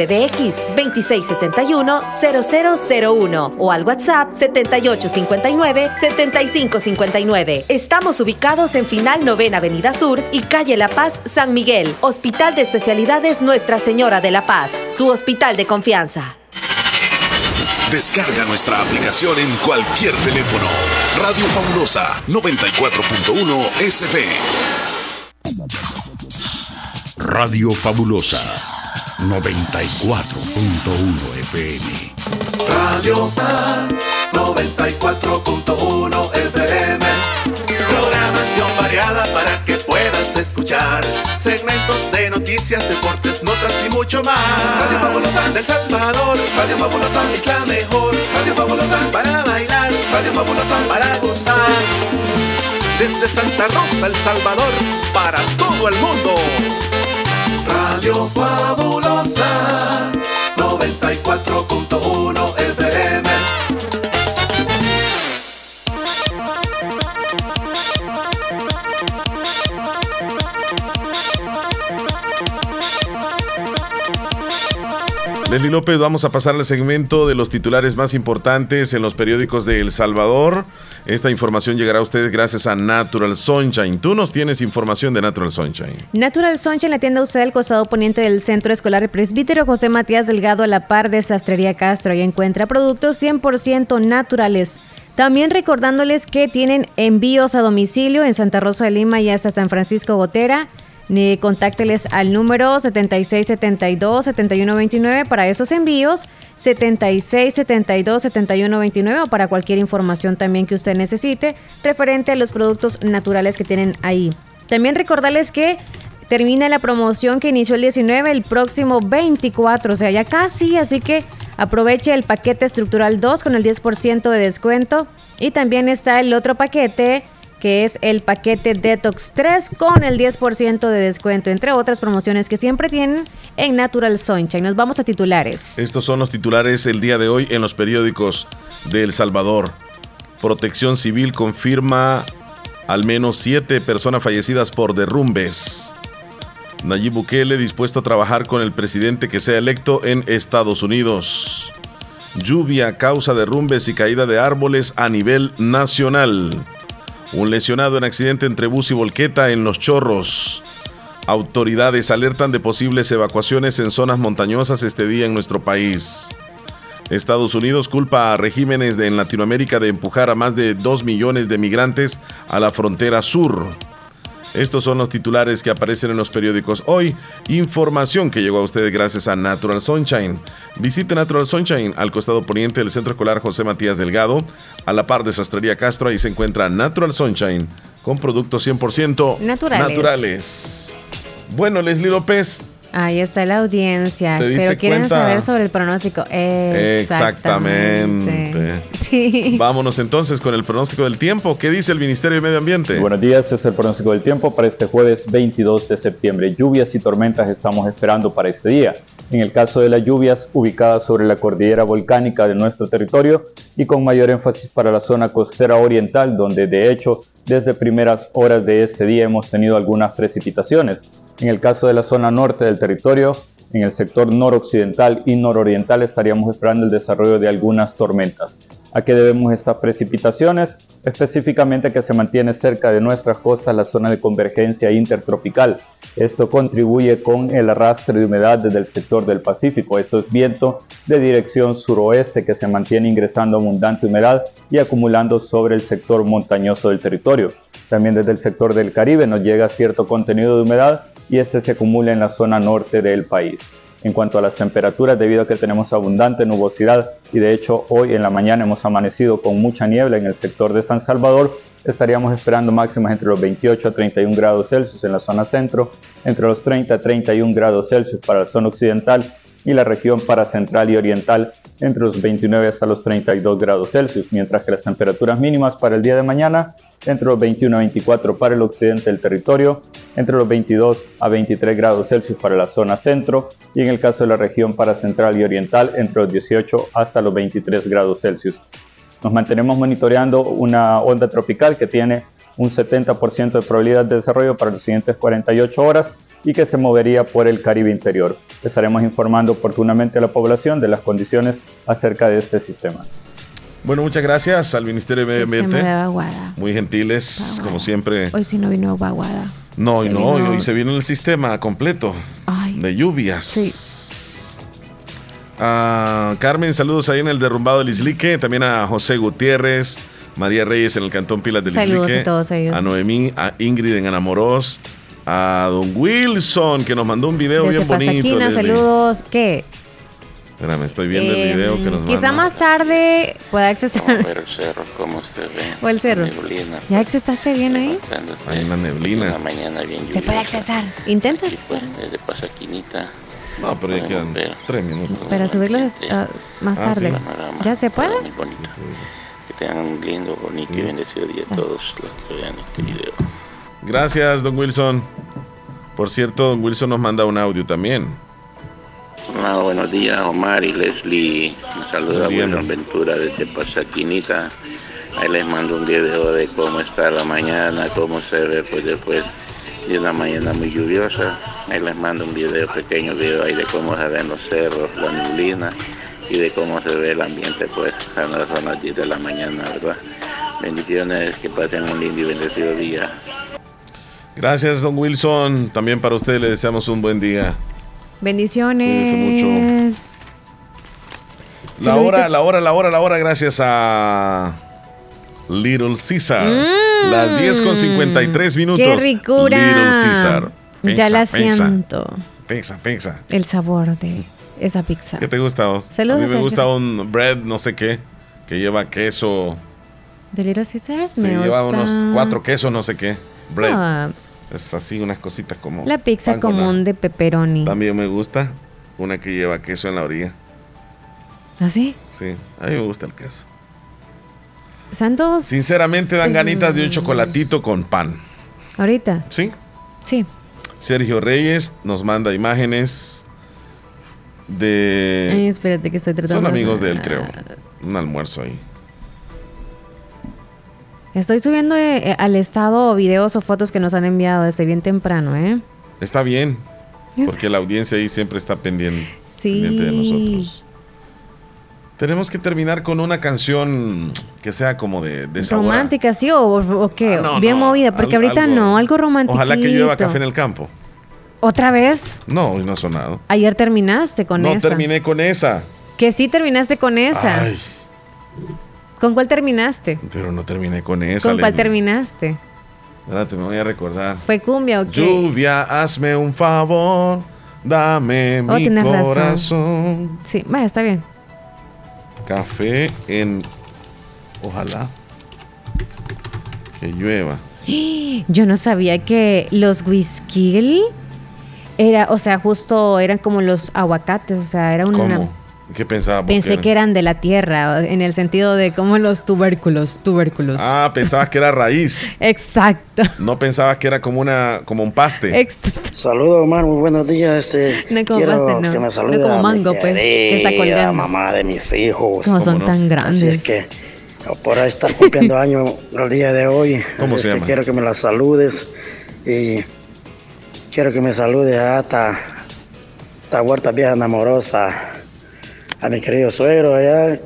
PBX 2661-0001 o al WhatsApp 7859-7559. Estamos ubicados en Final Novena Avenida Sur y Calle La Paz, San Miguel. Hospital de Especialidades Nuestra Señora de la Paz, su hospital de confianza. Descarga nuestra aplicación en cualquier teléfono. Radio Fabulosa 94.1 SF. Radio Fabulosa 94.1 FM. Radio 94.1 FM. Programación variada para que puedas escuchar. Segmentos de noticias, deportes, notas y mucho más. Radio Fabulosa del Salvador. Radio Fabulosa es la mejor. Radio Fabulosa para bailar. Radio Fabulosa para gozar. Desde Santa Rosa, El Salvador, para todo el mundo. Radio Fabulosa 94.1 FM. Leslie López, vamos a pasar al segmento de los titulares más importantes en los periódicos de El Salvador. Esta información llegará a ustedes gracias a Natural Sunshine. Tú nos tienes información de Natural Sunshine. Natural Sunshine, la tienda usted al costado poniente del Centro Escolar Presbítero José Matías Delgado a la par de Sastrería Castro. Ahí encuentra productos 100% naturales. También recordándoles que tienen envíos a domicilio en Santa Rosa de Lima y hasta San Francisco Gotera. Ni contácteles al número 7672-7129 para esos envíos, 7672-7129 o para cualquier información también que usted necesite referente a los productos naturales que tienen ahí. También recordarles que termina la promoción que inició el 19 el próximo 24, o sea, ya casi, así que aproveche el paquete estructural 2 con el 10% de descuento y también está el otro paquete que es el paquete Detox 3 con el 10% de descuento, entre otras promociones que siempre tienen en Natural Sunshine. Nos vamos a titulares. Estos son los titulares el día de hoy en los periódicos de El Salvador. Protección Civil confirma al menos siete personas fallecidas por derrumbes. Nayib Bukele dispuesto a trabajar con el presidente que sea electo en Estados Unidos. Lluvia causa derrumbes y caída de árboles a nivel nacional. Un lesionado en accidente entre bus y volqueta en Los Chorros. Autoridades alertan de posibles evacuaciones en zonas montañosas este día en nuestro país. Estados Unidos culpa a regímenes de, en Latinoamérica de empujar a más de 2 millones de migrantes a la frontera sur. Estos son los titulares que aparecen en los periódicos hoy. Información que llegó a ustedes gracias a Natural Sunshine. Visite Natural Sunshine al costado poniente del Centro Escolar José Matías Delgado, a la par de Sastrería Castro. Ahí se encuentra Natural Sunshine con productos 100% Naturales. naturales. Bueno, Leslie López, Ahí está la audiencia, ¿Te diste pero quieren cuenta? saber sobre el pronóstico. Exactamente. Exactamente. Sí. Vámonos entonces con el pronóstico del tiempo. ¿Qué dice el Ministerio de Medio Ambiente? Buenos días, es el pronóstico del tiempo para este jueves 22 de septiembre. Lluvias y tormentas estamos esperando para este día. En el caso de las lluvias ubicadas sobre la cordillera volcánica de nuestro territorio y con mayor énfasis para la zona costera oriental, donde de hecho desde primeras horas de este día hemos tenido algunas precipitaciones. En el caso de la zona norte del territorio, en el sector noroccidental y nororiental estaríamos esperando el desarrollo de algunas tormentas. ¿A qué debemos estas precipitaciones? Específicamente que se mantiene cerca de nuestras costas la zona de convergencia intertropical. Esto contribuye con el arrastre de humedad desde el sector del Pacífico. Eso es viento de dirección suroeste que se mantiene ingresando abundante humedad y acumulando sobre el sector montañoso del territorio. También desde el sector del Caribe nos llega cierto contenido de humedad y este se acumula en la zona norte del país. En cuanto a las temperaturas, debido a que tenemos abundante nubosidad y de hecho hoy en la mañana hemos amanecido con mucha niebla en el sector de San Salvador, estaríamos esperando máximas entre los 28 a 31 grados Celsius en la zona centro, entre los 30 a 31 grados Celsius para la zona occidental y la región para central y oriental entre los 29 hasta los 32 grados Celsius, mientras que las temperaturas mínimas para el día de mañana entre los 21 a 24 para el occidente del territorio, entre los 22 a 23 grados Celsius para la zona centro y en el caso de la región para central y oriental entre los 18 hasta los 23 grados Celsius. Nos mantenemos monitoreando una onda tropical que tiene un 70% de probabilidad de desarrollo para las siguientes 48 horas y que se movería por el Caribe interior. Estaremos informando oportunamente a la población de las condiciones acerca de este sistema. Bueno, muchas gracias al Ministerio de Medio Ambiente. vaguada. Muy gentiles, como siempre. Hoy sí no vino vaguada. No, y se no, vino- y se vino el sistema completo de lluvias. Sí. A Carmen, saludos ahí en el derrumbado del Islique. También a José Gutiérrez, María Reyes en el Cantón Pilas del Saludos Islique. a todos ellos. A Noemí, a Ingrid en Anamorós. A don Wilson, que nos mandó un video Desde bien bonito. Pasaquina, saludos. ¿Qué? Espérame, estoy viendo el video que nos Quizá manda. más tarde pueda accesar. ver el cerro, cómo se ve. O el cerro. Neblina, ¿Ya accesaste bien ahí? Hay una neblina. Una mañana bien Se puede accesar. Intenta Y pues, desde Pasaquinita. No, pero ya quedan tres minutos. para subirlos ah, más Ah, sí. tarde. Panorama. ¿Ya se puede? Muy bonito. Que tengan un lindo, bonito y bendecido día a todos los que vean este video. Gracias, don Wilson. Por cierto, don Wilson nos manda un audio también. Hola, buenos días, Omar y Leslie. Me saluda Buena Ventura desde Pasaquinita. Ahí les mando un video de cómo está la mañana, cómo se ve pues después de una mañana muy lluviosa. Ahí les mando un video, pequeño video ahí de cómo se ven los cerros, la neblina y de cómo se ve el ambiente pues a las son las 10 de la mañana, ¿verdad? Bendiciones, que pasen un lindo y bendecido día. Gracias, don Wilson. También para usted le deseamos un buen día. Bendiciones. Cuídese La hora, la hora, la hora, la hora, gracias a Little Caesar. Mm. Las 10 con 53 minutos. ¡Qué ricura! Little Caesar. ya la Pizza, siento. Pizza, pizza. El sabor de esa pizza. ¿Qué te gusta vos? Saludos, a mí me Sergio. gusta un bread, no sé qué, que lleva queso. De Little Caesars Sí, me lleva gusta. unos cuatro quesos, no sé qué. Bread. Ah, Es así, unas cositas como. la pizza común de pepperoni. También me gusta una que lleva queso en la orilla. ¿Así? Sí, a mí me gusta el queso. Santos. Sinceramente dan ganitas de un chocolatito con pan. Ahorita. ¿Sí? Sí. Sergio Reyes nos manda imágenes Ay, de... espérate que estoy tratando. Son amigos de él, creo. Un almuerzo ahí. Estoy subiendo eh, al estado videos o fotos que nos han enviado desde bien temprano, ¿eh? Está bien, porque la audiencia ahí siempre está pendiente, pendiente de Sí. nosotros. Tenemos que terminar con una canción que sea como de, de sabor Romántica, sí, o, o qué? Ah, no, bien no, movida, porque al- ahorita algo- no, algo romántico. Ojalá que llueva café en el campo. ¿Otra vez? No, hoy no ha sonado. Ayer terminaste con no esa. terminé con esa. Que sí terminaste con esa. Ay, ¿Con cuál terminaste? pero no terminé con esa. ¿Con cuál terminaste? Espérate, me voy a recordar. ¿Fue cumbia o qué? Lluvia, hazme un favor, dame Oh, mi razón. corazón. Sí, vaya, está bien. Café en. Ojalá. Que llueva. Yo no sabía que los whisky era, o sea, justo eran como los aguacates, o sea, era una ¿Cómo? ¿Qué pensabas? Pensé que eran de la tierra, en el sentido de como los tubérculos, tubérculos. Ah, pensabas que era raíz. Exacto. No pensabas que era como una como un paste. Exacto. Saludos, Omar, muy buenos días. Este, No como quiero paste, no. que me No como mango, pues, que está colgando. mamá de mis hijos. Como son tan Así grandes. es que por ahí estar cumpliendo años el día de hoy. ¿Cómo se Este, llama? Quiero que me la saludes y quiero que me salude a esta, esta huerta vieja amorosa, a mi querido suegro allá.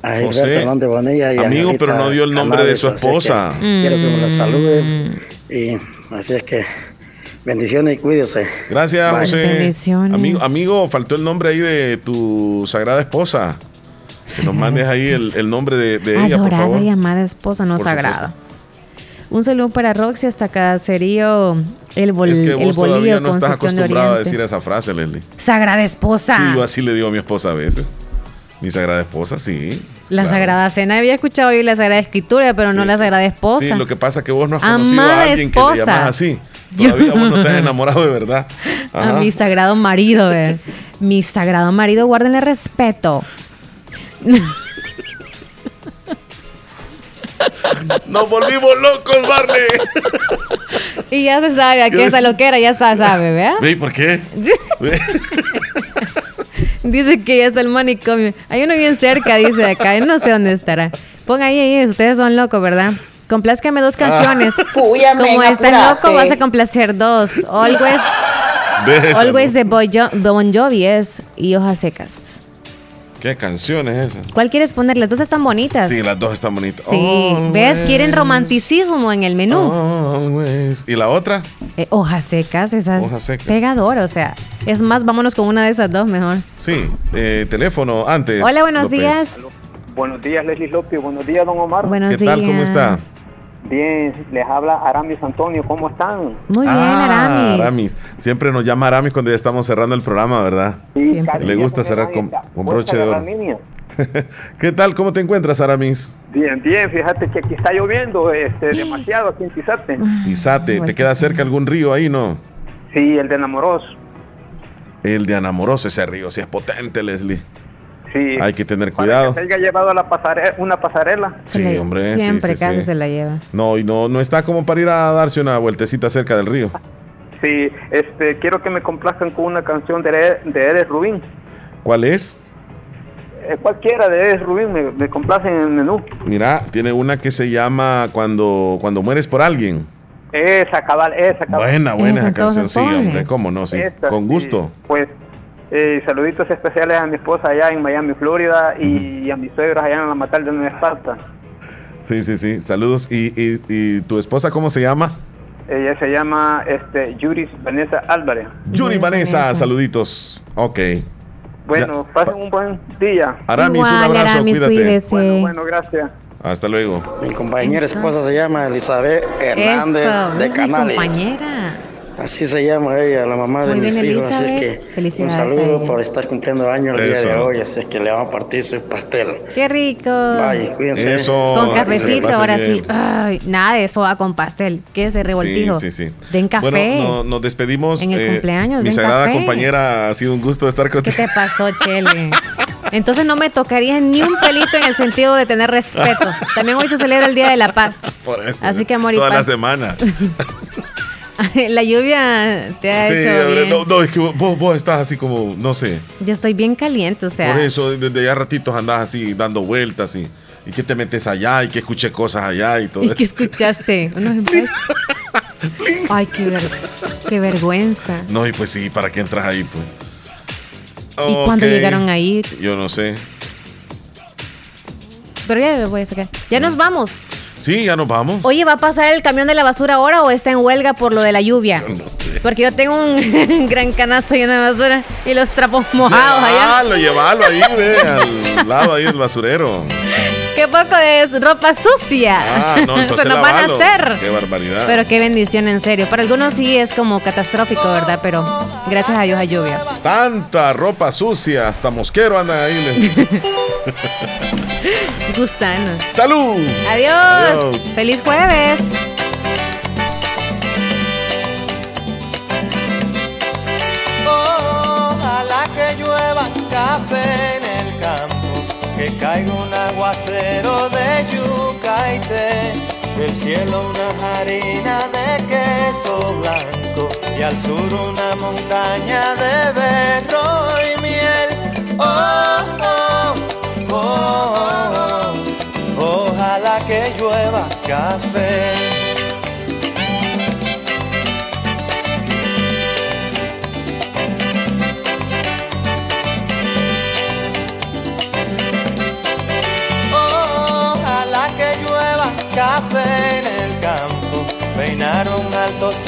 A Gilberto José, Hernández Bonilla y a amigo, Angelita pero no dio el nombre de su Canales, así es que esposa. Quiero que me la salude Mm. y así es que bendiciones y cuídese. Gracias, Bye. José. Bendiciones. Amigo, amigo, faltó el nombre ahí de tu sagrada esposa. Que nos mandes ahí el, el nombre de, de ella, por favor. y amada esposa, no Por sagrada. Un saludo para Roxy hasta Caserío, el, bol, Es que el vos todavía no estás de acostumbrado a decir esa frase, Leslie. Sagrada esposa. Sí, yo así le digo a mi esposa a veces. Mi sagrada esposa, sí. La claro. Sagrada Cena. Había escuchado hoy la Sagrada Escritura, pero no la Sagrada Esposa. Sí, lo que pasa es que vos no has conocido Amada a alguien que le esposa. llamas así. Yo- Todavía vos no te has enamorado de verdad. A mi sagrado marido, eh. Mi sagrado marido, guárdenle respeto. Nos volvimos locos, Barney. y ya se sabe a ¿Qué qué esa loquera, ya se sabe, ¿verdad? ¿Ve por qué? Dice que ya está el manicomio. Hay uno bien cerca, dice acá. Yo no sé dónde estará. Ponga ahí, ahí. Ustedes son locos, ¿verdad? Complázcame dos canciones. Puya, Como men, está apúrate. loco, vas a complacer dos. Always, always de Bon Jovi es y hojas secas. ¿Qué canción es esa? ¿Cuál quieres poner? Las dos están bonitas. Sí, las dos están bonitas. Sí, ¿ves? Quieren romanticismo en el menú. Always. ¿Y la otra? Eh, hojas secas, esas. Hojas secas. Pegador, o sea. Es más, vámonos con una de esas dos mejor. Sí, eh, teléfono antes. Hola, buenos López. días. Buenos días, Leslie López. Buenos días, don Omar. Buenos ¿Qué tal? ¿Cómo está? Bien, les habla Aramis Antonio, ¿cómo están? Muy bien, Ah, Aramis. Aramis. Siempre nos llama Aramis cuando ya estamos cerrando el programa, ¿verdad? Sí, Le gusta cerrar con, con broche de oro. ¿Qué tal? ¿Cómo te encuentras, Aramis? Bien, bien, fíjate que aquí está lloviendo este, demasiado aquí en Tizate. Tizate, ¿te queda cerca algún río ahí, no? Sí, el de Enamoros. El de Anamoroso, ese río, si es potente, Leslie. Sí. Hay que tener Para cuidado. que se haya llevado a la pasare- una pasarela. Sí, hombre. Siempre sí, casi sí. se la lleva. No, y no, no está como para ir a darse una vueltecita cerca del río. Sí, este, quiero que me complazcan con una canción de, de Eres Rubín. ¿Cuál es? Eh, cualquiera de Eres Rubín me, me complacen en el menú. Mira, tiene una que se llama Cuando, cuando mueres por alguien. Esa, cabal, esa, cabal. Buena, buena esa Esa, canción, sí, hombre, cómo no, sí. Esta, Con sí. gusto. Pues eh, saluditos especiales a mi esposa allá en Miami, Florida, y a mis suegros allá en la Matal de Nueva Esparta. Sí, sí, sí. Saludos. ¿Y, y, y tu esposa cómo se llama? Ella se llama este, Yuris Vanessa Álvarez. Yuri Vanessa, saluditos. Ok. Bueno, pasen un buen día. Aramis, un abrazo, Aramis, cuídate. cuídese. Bueno, bueno, gracias. Hasta luego. Mi compañera esposa se llama Elizabeth Hernández Eso, de es mi Canales. compañera. Así se llama ella, la mamá de Muy mis bien, hijos. Así Elizabeth. que un Felicidades a saludo por estar cumpliendo años el día de hoy. Así es que le vamos a partir su pastel. Qué rico. Bye, cuídense. Eso. Con cafecito, ahora bien. sí. Ay, nada de eso va con pastel. ¿Qué es ese revoltijo? Sí, sí, sí. Den café. Bueno, no- nos despedimos. En el cumpleaños, Mi sagrada café. compañera, ha sido un gusto estar ¿Qué contigo. te pasó, Chele? Entonces no me tocaría ni un pelito en el sentido de tener respeto. También hoy se celebra el Día de la Paz. Por eso. Así que amor y Toda la semana. la lluvia te ha Sí, hecho bien. no, no, es que vos, vos estás así como, no sé. Yo estoy bien caliente, o sea. Por eso, desde ya ratitos andás así dando vueltas y, y que te metes allá y que escuché cosas allá y todo ¿Y qué eso. escuchaste? Unos. Ay, qué, ver- qué vergüenza. No, y pues sí, ¿para qué entras ahí, pues? ¿Y cuándo Ok. llegaron ahí? Yo no sé. Pero ya lo voy a sacar. Ya nos vamos. Sí, ya nos vamos. Oye, ¿va a pasar el camión de la basura ahora o está en huelga por lo de la lluvia? No sé. Porque yo tengo un gran canasto lleno de basura y los trapos mojados allá. Llévalo, llévalo ahí, ve, al lado ahí del basurero. Qué poco de ropa sucia. Ah, no, entonces Se nos van a hacer. Qué barbaridad. Pero qué bendición, en serio. Para algunos sí es como catastrófico, ¿verdad? Pero gracias a Dios hay lluvia. Tanta ropa sucia, hasta mosquero andan ahí. Gusano. ¡Salud! Adiós. Adiós. Feliz jueves. Aguacero de yuca y té, del cielo una harina de queso blanco y al sur una montaña de berro y miel. Oh, oh, oh, oh, ojalá que llueva café.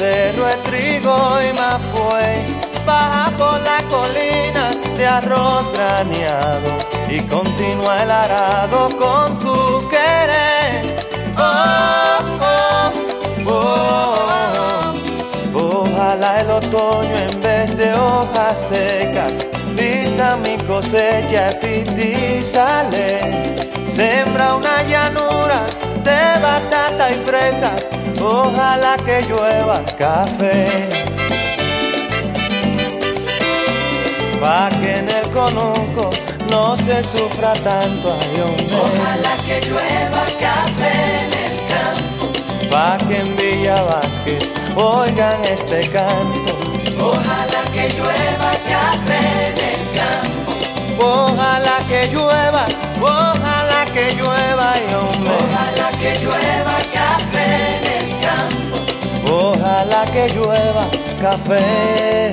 Cerro de trigo y mapuey, baja por la colina de arroz graneado y continúa el arado con tu querer. Oh, oh, oh, oh. Ojalá el otoño en vez de hojas secas vista mi cosecha sale Sembra una llanura de batata y fresas, ojalá que llueva café. Pa' que en el conuco no se sufra tanto, ay hombre. Ojalá que llueva café en el campo. Pa' que en Villa Vázquez oigan este canto. Ojalá que llueva café en el campo. Ojalá que llueva, ojalá que llueva, ay hombre. Ojalá que llueva café ojalá que llueva café.